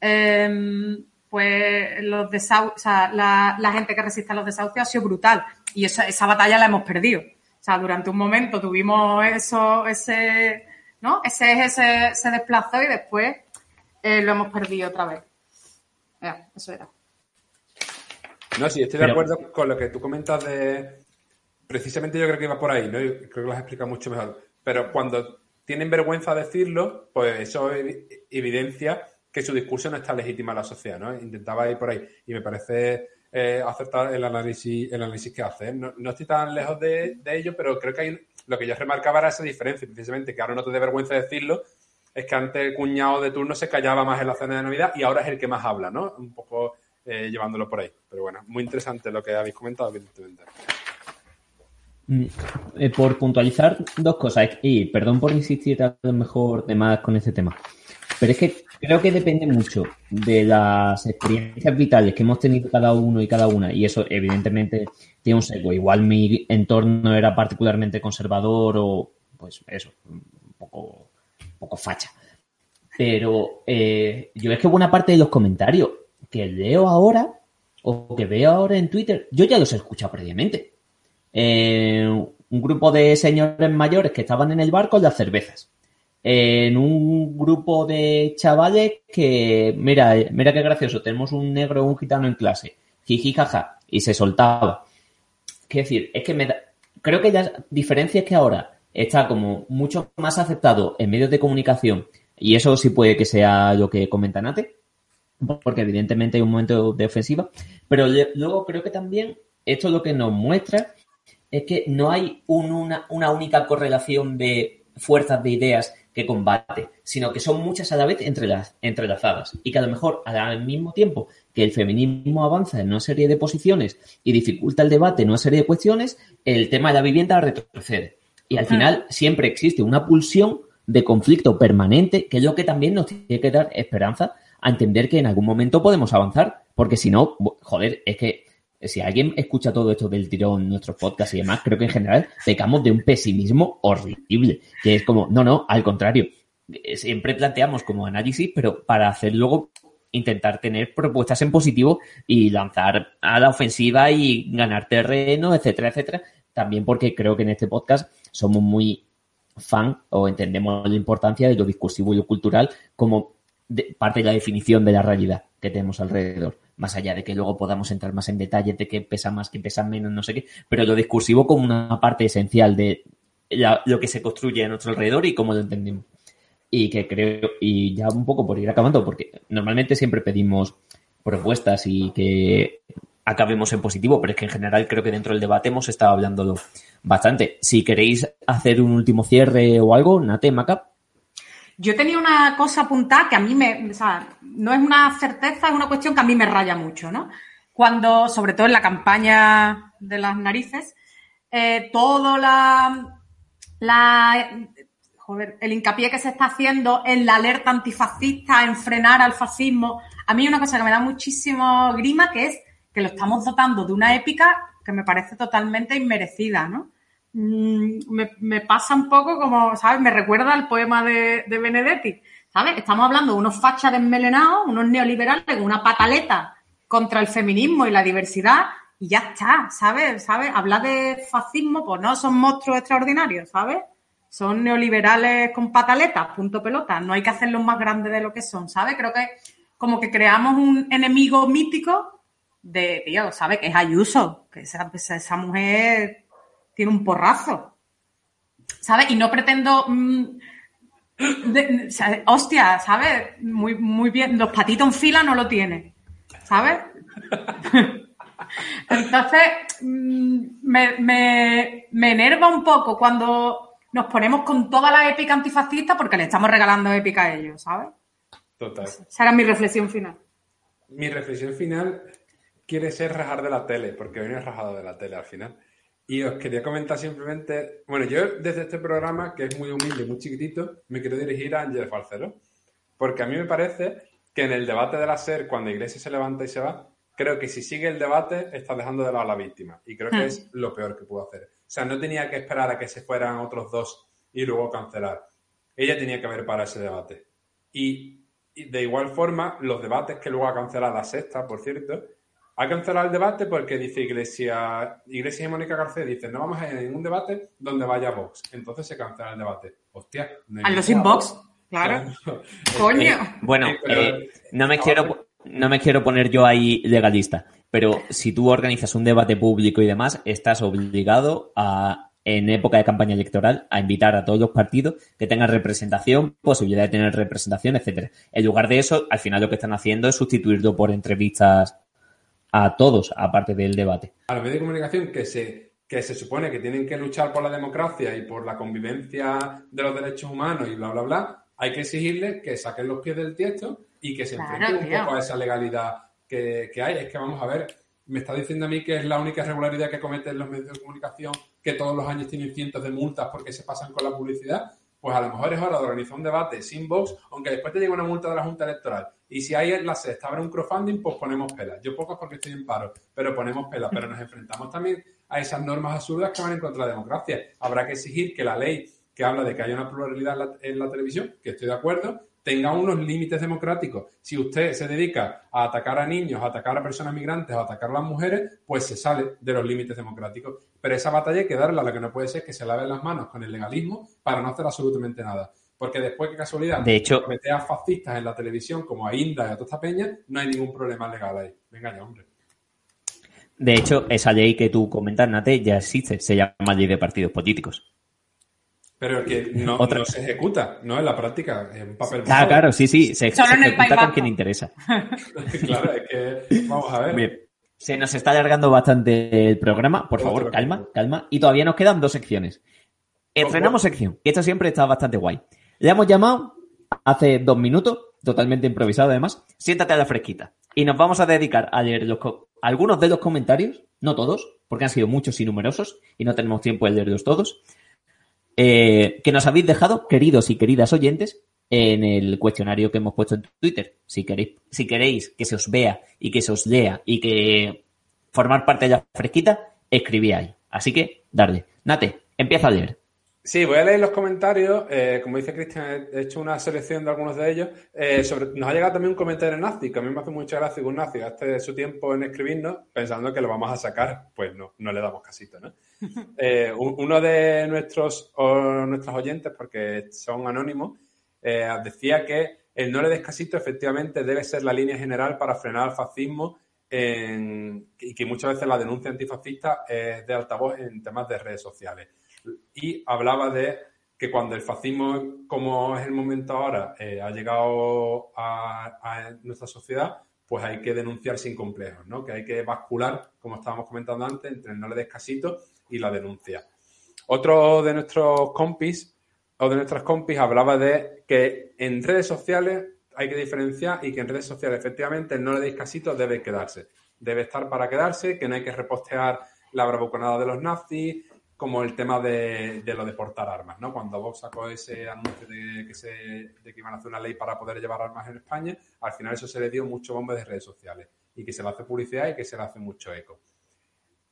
em, pues los desahucios, o sea, la, gente que resiste a los desahucios ha sido brutal. Y esa, esa batalla la hemos perdido. O sea, durante un momento tuvimos eso, ese, ¿no? Ese eje se, se desplazó y después eh, lo hemos perdido otra vez. Ya, eso era. No, sí, estoy de acuerdo con lo que tú comentas de. Precisamente yo creo que iba por ahí, ¿no? creo que lo has explicado mucho mejor. Pero cuando tienen vergüenza de decirlo, pues eso evidencia que su discurso no está legítima en la sociedad, ¿no? Intentaba ir por ahí. Y me parece eh, aceptar el análisis, el análisis que hace. No, estoy tan lejos de, ello, pero creo que hay, lo que yo remarcaba era esa diferencia, precisamente, que ahora no te dé vergüenza decirlo, es que antes el cuñado de turno se callaba más en la cena de Navidad y ahora es el que más habla, ¿no? Un poco eh, llevándolo por ahí. Pero bueno, muy interesante lo que habéis comentado, evidentemente. Eh, por puntualizar dos cosas, y perdón por insistir a lo mejor de más con este tema, pero es que creo que depende mucho de las experiencias vitales que hemos tenido cada uno y cada una, y eso evidentemente tiene un sesgo. Igual mi entorno era particularmente conservador o, pues eso, un poco, poco facha. Pero eh, yo es que buena parte de los comentarios que leo ahora o que veo ahora en Twitter, yo ya los he escuchado previamente. Eh, un grupo de señores mayores que estaban en el barco de las cervezas en un grupo de chavales que, mira, mira qué gracioso, tenemos un negro un gitano en clase, jiji, jaja, y se soltaba. Quiero decir, es que me da, creo que la diferencia es que ahora está como mucho más aceptado en medios de comunicación, y eso sí puede que sea lo que comenta Nate, porque evidentemente hay un momento de ofensiva, pero luego creo que también esto lo que nos muestra es que no hay una, una única correlación de fuerzas de ideas que combate, sino que son muchas a la vez entrelazadas y que a lo mejor al mismo tiempo que el feminismo avanza en una serie de posiciones y dificulta el debate en una serie de cuestiones, el tema de la vivienda retrocede. Y al final siempre existe una pulsión de conflicto permanente, que es lo que también nos tiene que dar esperanza a entender que en algún momento podemos avanzar, porque si no, joder, es que si alguien escucha todo esto del tirón, nuestros podcasts y demás, creo que en general pecamos de un pesimismo horrible, que es como, no, no, al contrario, eh, siempre planteamos como análisis, pero para hacer luego intentar tener propuestas en positivo y lanzar a la ofensiva y ganar terreno, etcétera, etcétera. También porque creo que en este podcast somos muy fan o entendemos la importancia de lo discursivo y lo cultural como parte de la definición de la realidad que tenemos alrededor. Más allá de que luego podamos entrar más en detalle de qué pesa más, qué pesa menos, no sé qué, pero lo discursivo como una parte esencial de lo que se construye a nuestro alrededor y cómo lo entendemos y que creo, y ya un poco por ir acabando, porque normalmente siempre pedimos propuestas y que acabemos en positivo, pero es que en general creo que dentro del debate hemos estado hablándolo bastante. Si queréis hacer un último cierre o algo, Nate, Maca. Yo tenía una cosa apuntada que a mí me, o sea, no es una certeza, es una cuestión que a mí me raya mucho, ¿no? Cuando, sobre todo en la campaña de las narices, eh, todo la, la joder, el hincapié que se está haciendo en la alerta antifascista, en frenar al fascismo. A mí una cosa que me da muchísimo grima, que es que lo estamos dotando de una épica que me parece totalmente inmerecida, ¿no? Mm, me, pasa un poco como, ¿sabes? Me recuerda al poema de, Benedetti, ¿sabes? Estamos hablando de unos fachas desmelenados, unos neoliberales con una pataleta contra el feminismo y la diversidad y ya está, ¿sabes? ¿Sabes? Hablar de fascismo, pues no son monstruos extraordinarios, ¿sabes? son neoliberales con pataletas, punto pelota. No hay que hacerlos más grandes de lo que son, ¿sabes? Creo que como que creamos un enemigo mítico de, tío, ¿sabes? Que es Ayuso, que esa, esa mujer tiene un porrazo, ¿sabes? Y no pretendo... Mm, hostia, ¿sabes? Muy, muy bien. Los patitos en fila no lo tiene, ¿sabes? Entonces, mm, me, me, me enerva un poco cuando nos ponemos con toda la épica antifascista porque le estamos regalando épica a ellos, ¿sabes? Total. Esa era mi reflexión final. Mi reflexión final quiere ser rajar de la tele, porque hoy no he rajado de la tele al final. Y os quería comentar simplemente, bueno, yo desde este programa, que es muy humilde, muy chiquitito, me quiero dirigir a Ángel Falcero, porque a mí me parece que en el debate de la SER, cuando Iglesia se levanta y se va, creo que si sigue el debate está dejando de lado a la víctima. Y creo que hmm. es lo peor que puedo hacer. O sea, no tenía que esperar a que se fueran otros dos y luego cancelar. Ella tenía que haber para ese debate. Y, de igual forma, los debates que luego ha cancelado la sexta, por cierto, ha cancelado el debate porque dice Iglesia, Iglesia y Mónica García dicen, no vamos a ir a ningún debate donde vaya Vox. Entonces se cancela el debate. Hostia. ¿A los sin Vox? Claro. Coño. Eh, bueno, eh, no me quiero no me quiero poner yo ahí legalista, pero si tú organizas un debate público y demás, estás obligado a, en época de campaña electoral, a invitar a todos los partidos que tengan representación, posibilidad de tener representación, etcétera. En lugar de eso, al final lo que están haciendo es sustituirlo por entrevistas a todos, aparte del debate. A los medios de comunicación que se, que se supone que tienen que luchar por la democracia y por la convivencia de los derechos humanos y bla, bla, bla, hay que exigirles que saquen los pies del tiesto y que se enfrenten un poco a esa legalidad que, hay. Es que vamos a ver, me está diciendo a mí que es la única irregularidad que cometen los medios de comunicación, que todos los años tienen cientos de multas porque se pasan con la publicidad. Pues a lo mejor es hora de organizar un debate sin Vox, aunque después te llegue una multa de la Junta Electoral. Y si hay la sexta abre un crowdfunding, pues ponemos pelas. Yo pocas porque estoy en paro, pero ponemos pelas. Pero nos enfrentamos también a esas normas absurdas que van en contra de la democracia. Habrá que exigir que la ley que habla de que haya una pluralidad en la televisión, que estoy de acuerdo, tenga unos límites democráticos. Si usted se dedica a atacar a niños, a atacar a personas migrantes, a atacar a las mujeres, pues se sale de los límites democráticos. Pero esa batalla hay que darla, lo que no puede ser que se lave las manos con el legalismo para no hacer absolutamente nada. Porque después, que casualidad, de hecho, mete a fascistas en la televisión como a Inda y a toda esta peña, no hay ningún problema legal ahí. Venga ya, hombre. De hecho, esa ley que tú comentas, Nate, ya existe, se llama ley de partidos políticos. Pero que no, se ejecuta, ¿no? En la práctica, en papel. Ah, claro, sí, sí, se, ejecuta con quien interesa. claro, es que vamos a ver. Bien. Se nos está alargando bastante el programa, por favor, calma, calma. Y todavía nos quedan dos secciones. Estrenamos sección, y esta siempre está bastante guay. Le hemos llamado hace dos minutos, totalmente improvisado además, siéntate a la fresquita. Y nos vamos a dedicar a leer algunos de los comentarios, no todos, porque han sido muchos y numerosos, y no tenemos tiempo de leerlos todos, eh, que nos habéis dejado, queridos y queridas oyentes, en el cuestionario que hemos puesto en Twitter. Si queréis, si queréis que se os vea y que se os lea y que formar parte de la fresquita, escribí ahí. Así que, darle. Nate, empieza a leer. Sí, voy a leer los comentarios. Eh, como dice Cristian, he hecho una selección de algunos de ellos. Eh, sobre, nos ha llegado también un comentario en Nazi, que a mí me hace mucha gracia que un Nazi gaste su tiempo en escribirnos pensando que lo vamos a sacar. Pues no, no le damos casito, ¿no? Eh, uno de nuestros, o nuestros oyentes, porque son anónimos, decía que el no le des casito efectivamente debe ser la línea general para frenar el fascismo y que muchas veces la denuncia antifascista es de altavoz en temas de redes sociales y hablaba de que cuando el fascismo, como es el momento ahora, eh, ha llegado a, nuestra sociedad, pues hay que denunciar sin complejos, ¿no? Que hay que bascular, como estábamos comentando antes, entre el no le des casito y la denuncia. Otro de nuestros compis o de nuestras compis hablaba de que en redes sociales hay que diferenciar y que en redes sociales efectivamente el no le deis casito debe quedarse. Debe estar para quedarse, que no hay que repostear la bravuconada de los nazis, como el tema de, lo de portar armas, ¿no? Cuando Vox sacó ese anuncio de que, se, de que iban a hacer una ley para poder llevar armas en España, al final eso se le dio mucho bombe de redes sociales y que se le hace publicidad y que se le hace mucho eco.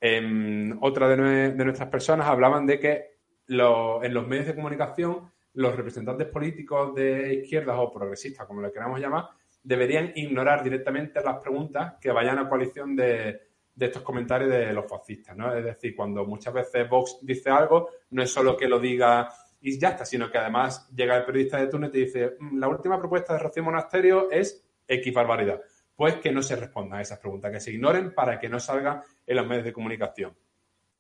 Em, otra de, nuestras personas hablaban de que en los medios de comunicación los representantes políticos de izquierdas o progresistas, como le queramos llamar, deberían ignorar directamente las preguntas que vayan a coalición de, de estos comentarios de los fascistas, ¿no? Es decir, cuando muchas veces Vox dice algo, no es solo que lo diga y ya está, sino que además llega el periodista de turno y te dice, mm, la última propuesta de Rocío Monasterio es X barbaridad. Pues que no se respondan a esas preguntas, que se ignoren para que no salgan en los medios de comunicación.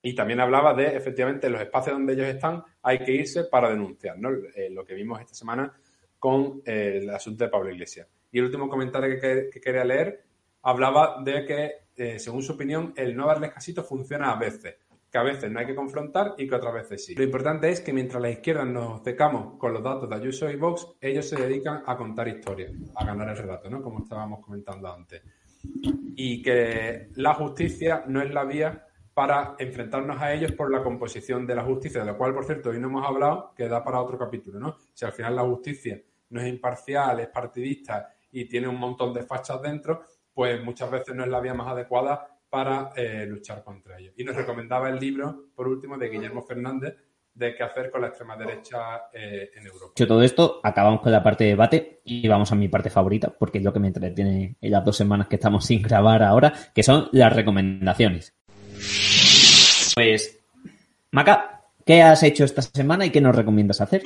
Y también hablaba de, efectivamente, los espacios donde ellos están hay que irse para denunciar, ¿no? Eh, lo que vimos esta semana con eh, el asunto de Pablo Iglesias. Y el último comentario que quería leer hablaba de que eh, según su opinión, el no darles casito funciona a veces, que a veces no hay que confrontar y que otras veces sí. Lo importante es que mientras las izquierdas nos secamos con los datos de Ayuso y Vox, ellos se dedican a contar historias, a ganar el relato, ¿no? Como estábamos comentando antes. Y que la justicia no es la vía para enfrentarnos a ellos por la composición de la justicia, de lo cual, por cierto, hoy no hemos hablado, que da para otro capítulo, ¿no? Si al final la justicia no es imparcial, es partidista y tiene un montón de fachas dentro, pues muchas veces no es la vía más adecuada para eh, luchar contra ello. Y nos recomendaba el libro, por último, de Guillermo Fernández, de qué hacer con la extrema derecha eh, en Europa. Dicho todo esto, acabamos con la parte de debate y vamos a mi parte favorita, porque es lo que me entretiene en las dos semanas que estamos sin grabar ahora, que son las recomendaciones. Pues, Maca, ¿qué has hecho esta semana y qué nos recomiendas hacer?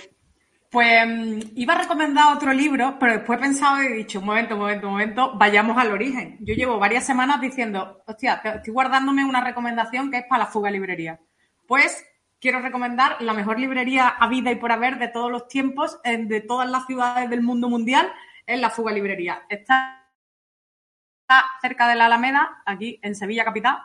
Pues mm, iba a recomendar otro libro, pero después he pensado y he dicho, un momento, un momento, un momento, vayamos al origen. Yo llevo varias semanas diciendo, hostia, estoy guardándome una recomendación que es para la fuga librería. Pues quiero recomendar la mejor librería a vida y por haber de todos los tiempos, de todas las ciudades del mundo mundial, es la fuga librería. Está cerca de la Alameda, aquí en Sevilla capital,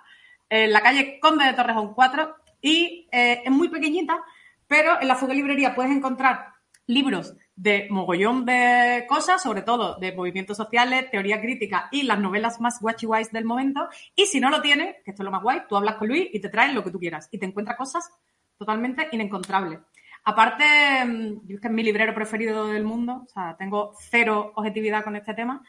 en la calle Conde de Torrejón 4 y eh, es muy pequeñita, pero en la fuga librería puedes encontrar libros de mogollón de cosas, sobre todo de movimientos sociales, teoría crítica y las novelas más guachi del momento. Y si no lo tienes, que esto es lo más guay, tú hablas con Luis y te traes lo que tú quieras y te encuentras cosas totalmente inencontrables. Aparte, mm, yo es que es mi librero preferido del mundo, o sea, tengo cero objetividad con este tema.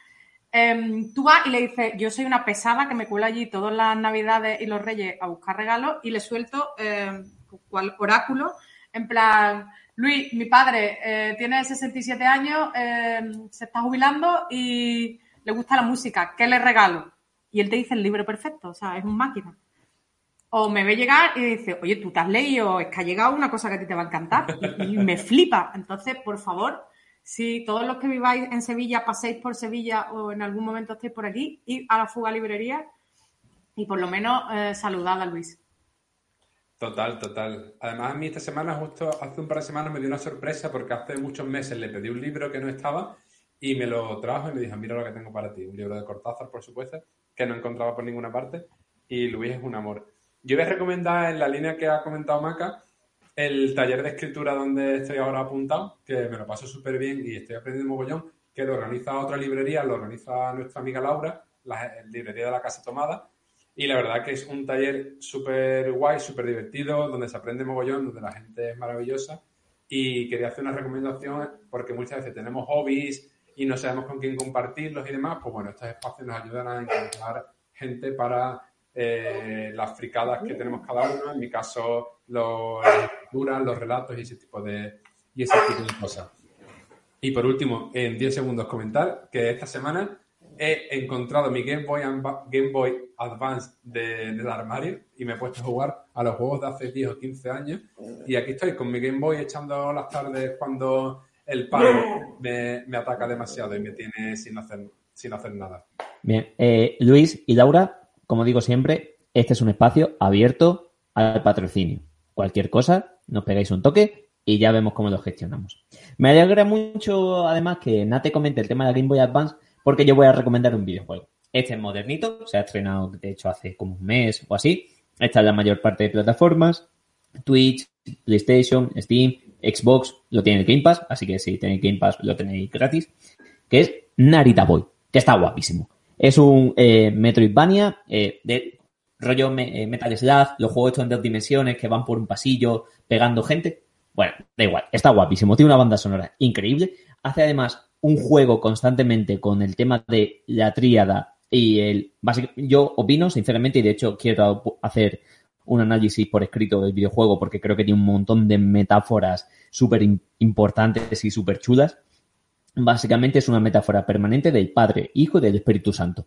Em, tú vas y le dices, yo soy una pesada que me cuela allí todas las navidades y los reyes a buscar regalos y le suelto eh, cual oráculo, en plan, Luis, mi padre, eh, tiene 67 años, eh, se está jubilando y le gusta la música. ¿Qué le regalo? Y él te dice el libro perfecto, o sea, es un máquina. O me ve llegar y dice, oye, tú te has leído, es que ha llegado una cosa que a ti te va a encantar. Y, me flipa. Entonces, por favor, si todos los que viváis en Sevilla paséis por Sevilla o en algún momento estéis por aquí, id a la fuga librería y por lo menos eh, saludad a Luis. Total, total. Además, a mí esta semana, justo hace un par de semanas, me dio una sorpresa porque hace muchos meses le pedí un libro que no estaba y me lo trajo y me dijo, mira lo que tengo para ti. Un libro de Cortázar, por supuesto, que no encontraba por ninguna parte. Y Luis es un amor. Yo voy a recomendar en la línea que ha comentado Maca el taller de escritura donde estoy ahora apuntado, que me lo paso súper bien y estoy aprendiendo mogollón, que lo organiza otra librería, lo organiza nuestra amiga Laura, la librería de la Casa Tomada, y la verdad que es un taller súper guay, súper divertido, donde se aprende mogollón, donde la gente es maravillosa y quería hacer una recomendación porque muchas veces tenemos hobbies y no sabemos con quién compartirlos y demás, pues bueno, estos espacios nos ayudan a encontrar gente para eh, las fricadas que tenemos cada uno, en mi caso los, las lecturas, los relatos y ese tipo de, y ese tipo de cosas. Y por último, en 10 segundos comentar que esta semana he encontrado mi Game Boy, Game Boy Advance de, del armario y me he puesto a jugar a los juegos de hace 10 o 15 años. Y aquí estoy con mi Game Boy echando las tardes cuando el palo me, me ataca demasiado y me tiene sin hacer, sin hacer nada. Bien, eh, Luis y Laura, como digo siempre, este es un espacio abierto al patrocinio. Cualquier cosa, nos pegáis un toque y ya vemos cómo lo gestionamos. Me alegra mucho, además, que Nate comente el tema de Game Boy Advance, porque yo voy a recomendar un videojuego. Este es modernito, se ha estrenado, de hecho, hace como un mes o así. Está en la mayor parte de plataformas. Twitch, PlayStation, Steam, Xbox, lo tiene el Game Pass, así que si tenéis Game Pass lo tenéis gratis. Que es Narita Boy, que está guapísimo. Es un eh, Metroidvania eh, de rollo eh, Metal Slug, los juegos estos en dos dimensiones que van por un pasillo pegando gente. Bueno, da igual, está guapísimo. Tiene una banda sonora increíble. Hace además un juego constantemente con el tema de la tríada y el... Yo opino, sinceramente, y de hecho quiero hacer un análisis por escrito del videojuego porque creo que tiene un montón de metáforas súper importantes y súper chulas. Básicamente es una metáfora permanente del Padre, Hijo y del Espíritu Santo.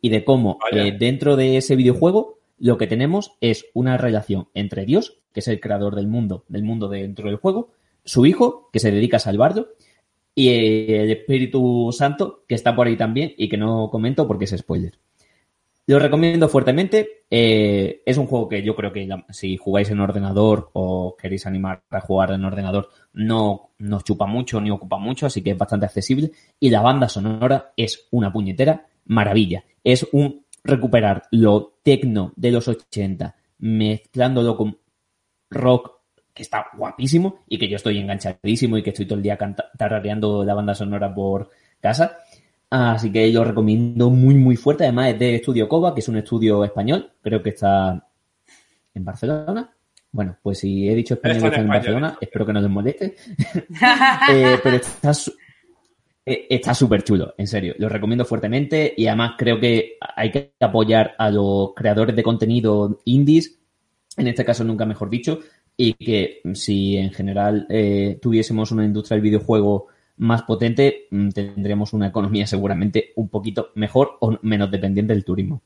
Y de cómo eh, dentro de ese videojuego lo que tenemos es una relación entre Dios, que es el creador del mundo, del mundo dentro del juego, su Hijo, que se dedica a salvarlo, y el Espíritu Santo, que está por ahí también y que no comento porque es spoiler. Lo recomiendo fuertemente. Eh, es un juego que yo creo que si jugáis en ordenador o queréis animar a jugar en ordenador, no nos chupa mucho ni ocupa mucho, así que es bastante accesible. Y la banda sonora es una puñetera maravilla. Es un recuperar lo tecno de los 80 mezclándolo con rock que está guapísimo y que yo estoy enganchadísimo y que estoy todo el día tarareando la banda sonora por casa. Así que lo recomiendo muy, muy fuerte. Además, es de Estudio Coba, que es un estudio español. Creo que está en Barcelona. Bueno, pues si he dicho español está en, Barcelona, espero que no les moleste. eh, pero está, eh, está súper chulo, en serio. Lo recomiendo fuertemente y además creo que hay que apoyar a los creadores de contenido indies, en este caso nunca mejor dicho, y que si en general eh, tuviésemos una industria del videojuego más potente, mm, tendremos una economía seguramente un poquito mejor o menos dependiente del turismo.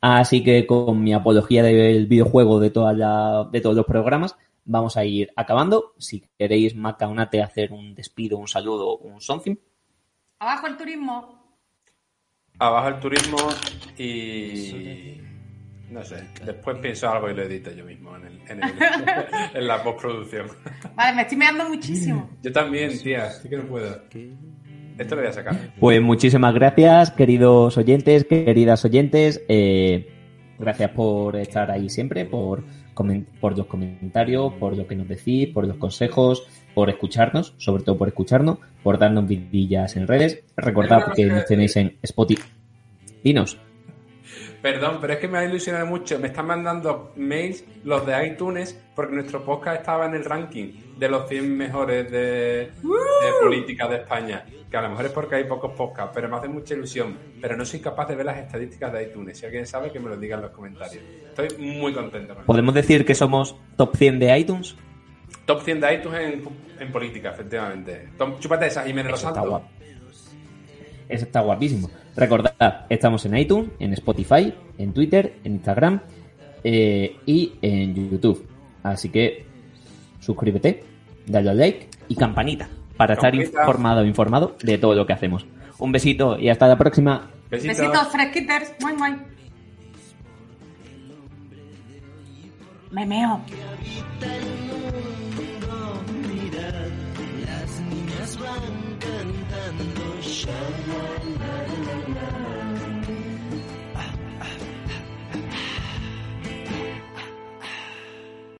Así que con mi apología del videojuego de, toda la, de todos los programas, vamos a ir acabando. Si queréis, Macaunate, hacer un despido, un saludo, un something. Abajo el turismo. Abajo el turismo y no sé, después pienso algo y lo edito yo mismo en, el, en, el, en la postproducción. Vale, me estoy meando muchísimo. Yo también, tía, sí que no puedo. Esto lo voy a sacar. Pues muchísimas gracias, queridos oyentes, queridas oyentes. Eh, gracias por estar ahí siempre, por, por los comentarios, por lo que nos decís, por los consejos, por escucharnos, sobre todo por escucharnos, por darnos vidillas en redes. Recordad que nos tenéis en Spotify. Dinos. Perdón, pero es que me ha ilusionado mucho. Me están mandando mails los de iTunes porque nuestro podcast estaba en el ranking de los 100 mejores de, política de España. Que a lo mejor es porque hay pocos podcasts, pero me hace mucha ilusión. Pero no soy capaz de ver las estadísticas de iTunes. Si alguien sabe, que me lo diga en los comentarios. Estoy muy contento. ¿Podemos decir que somos top 100 de iTunes? Top 100 de iTunes en, en política, efectivamente. Chúpate esa, y menos Santo. Eso está guapísimo. Recordad, estamos en iTunes, en Spotify, en Twitter, en Instagram eh, y en YouTube. Así que suscríbete, dale al like y campanita para estar informado informado de todo lo que hacemos. Un besito y hasta la próxima. Besitos, Besitos fresquitos. Muy, muy. Me meo. Las niñas van cantando sha la la la la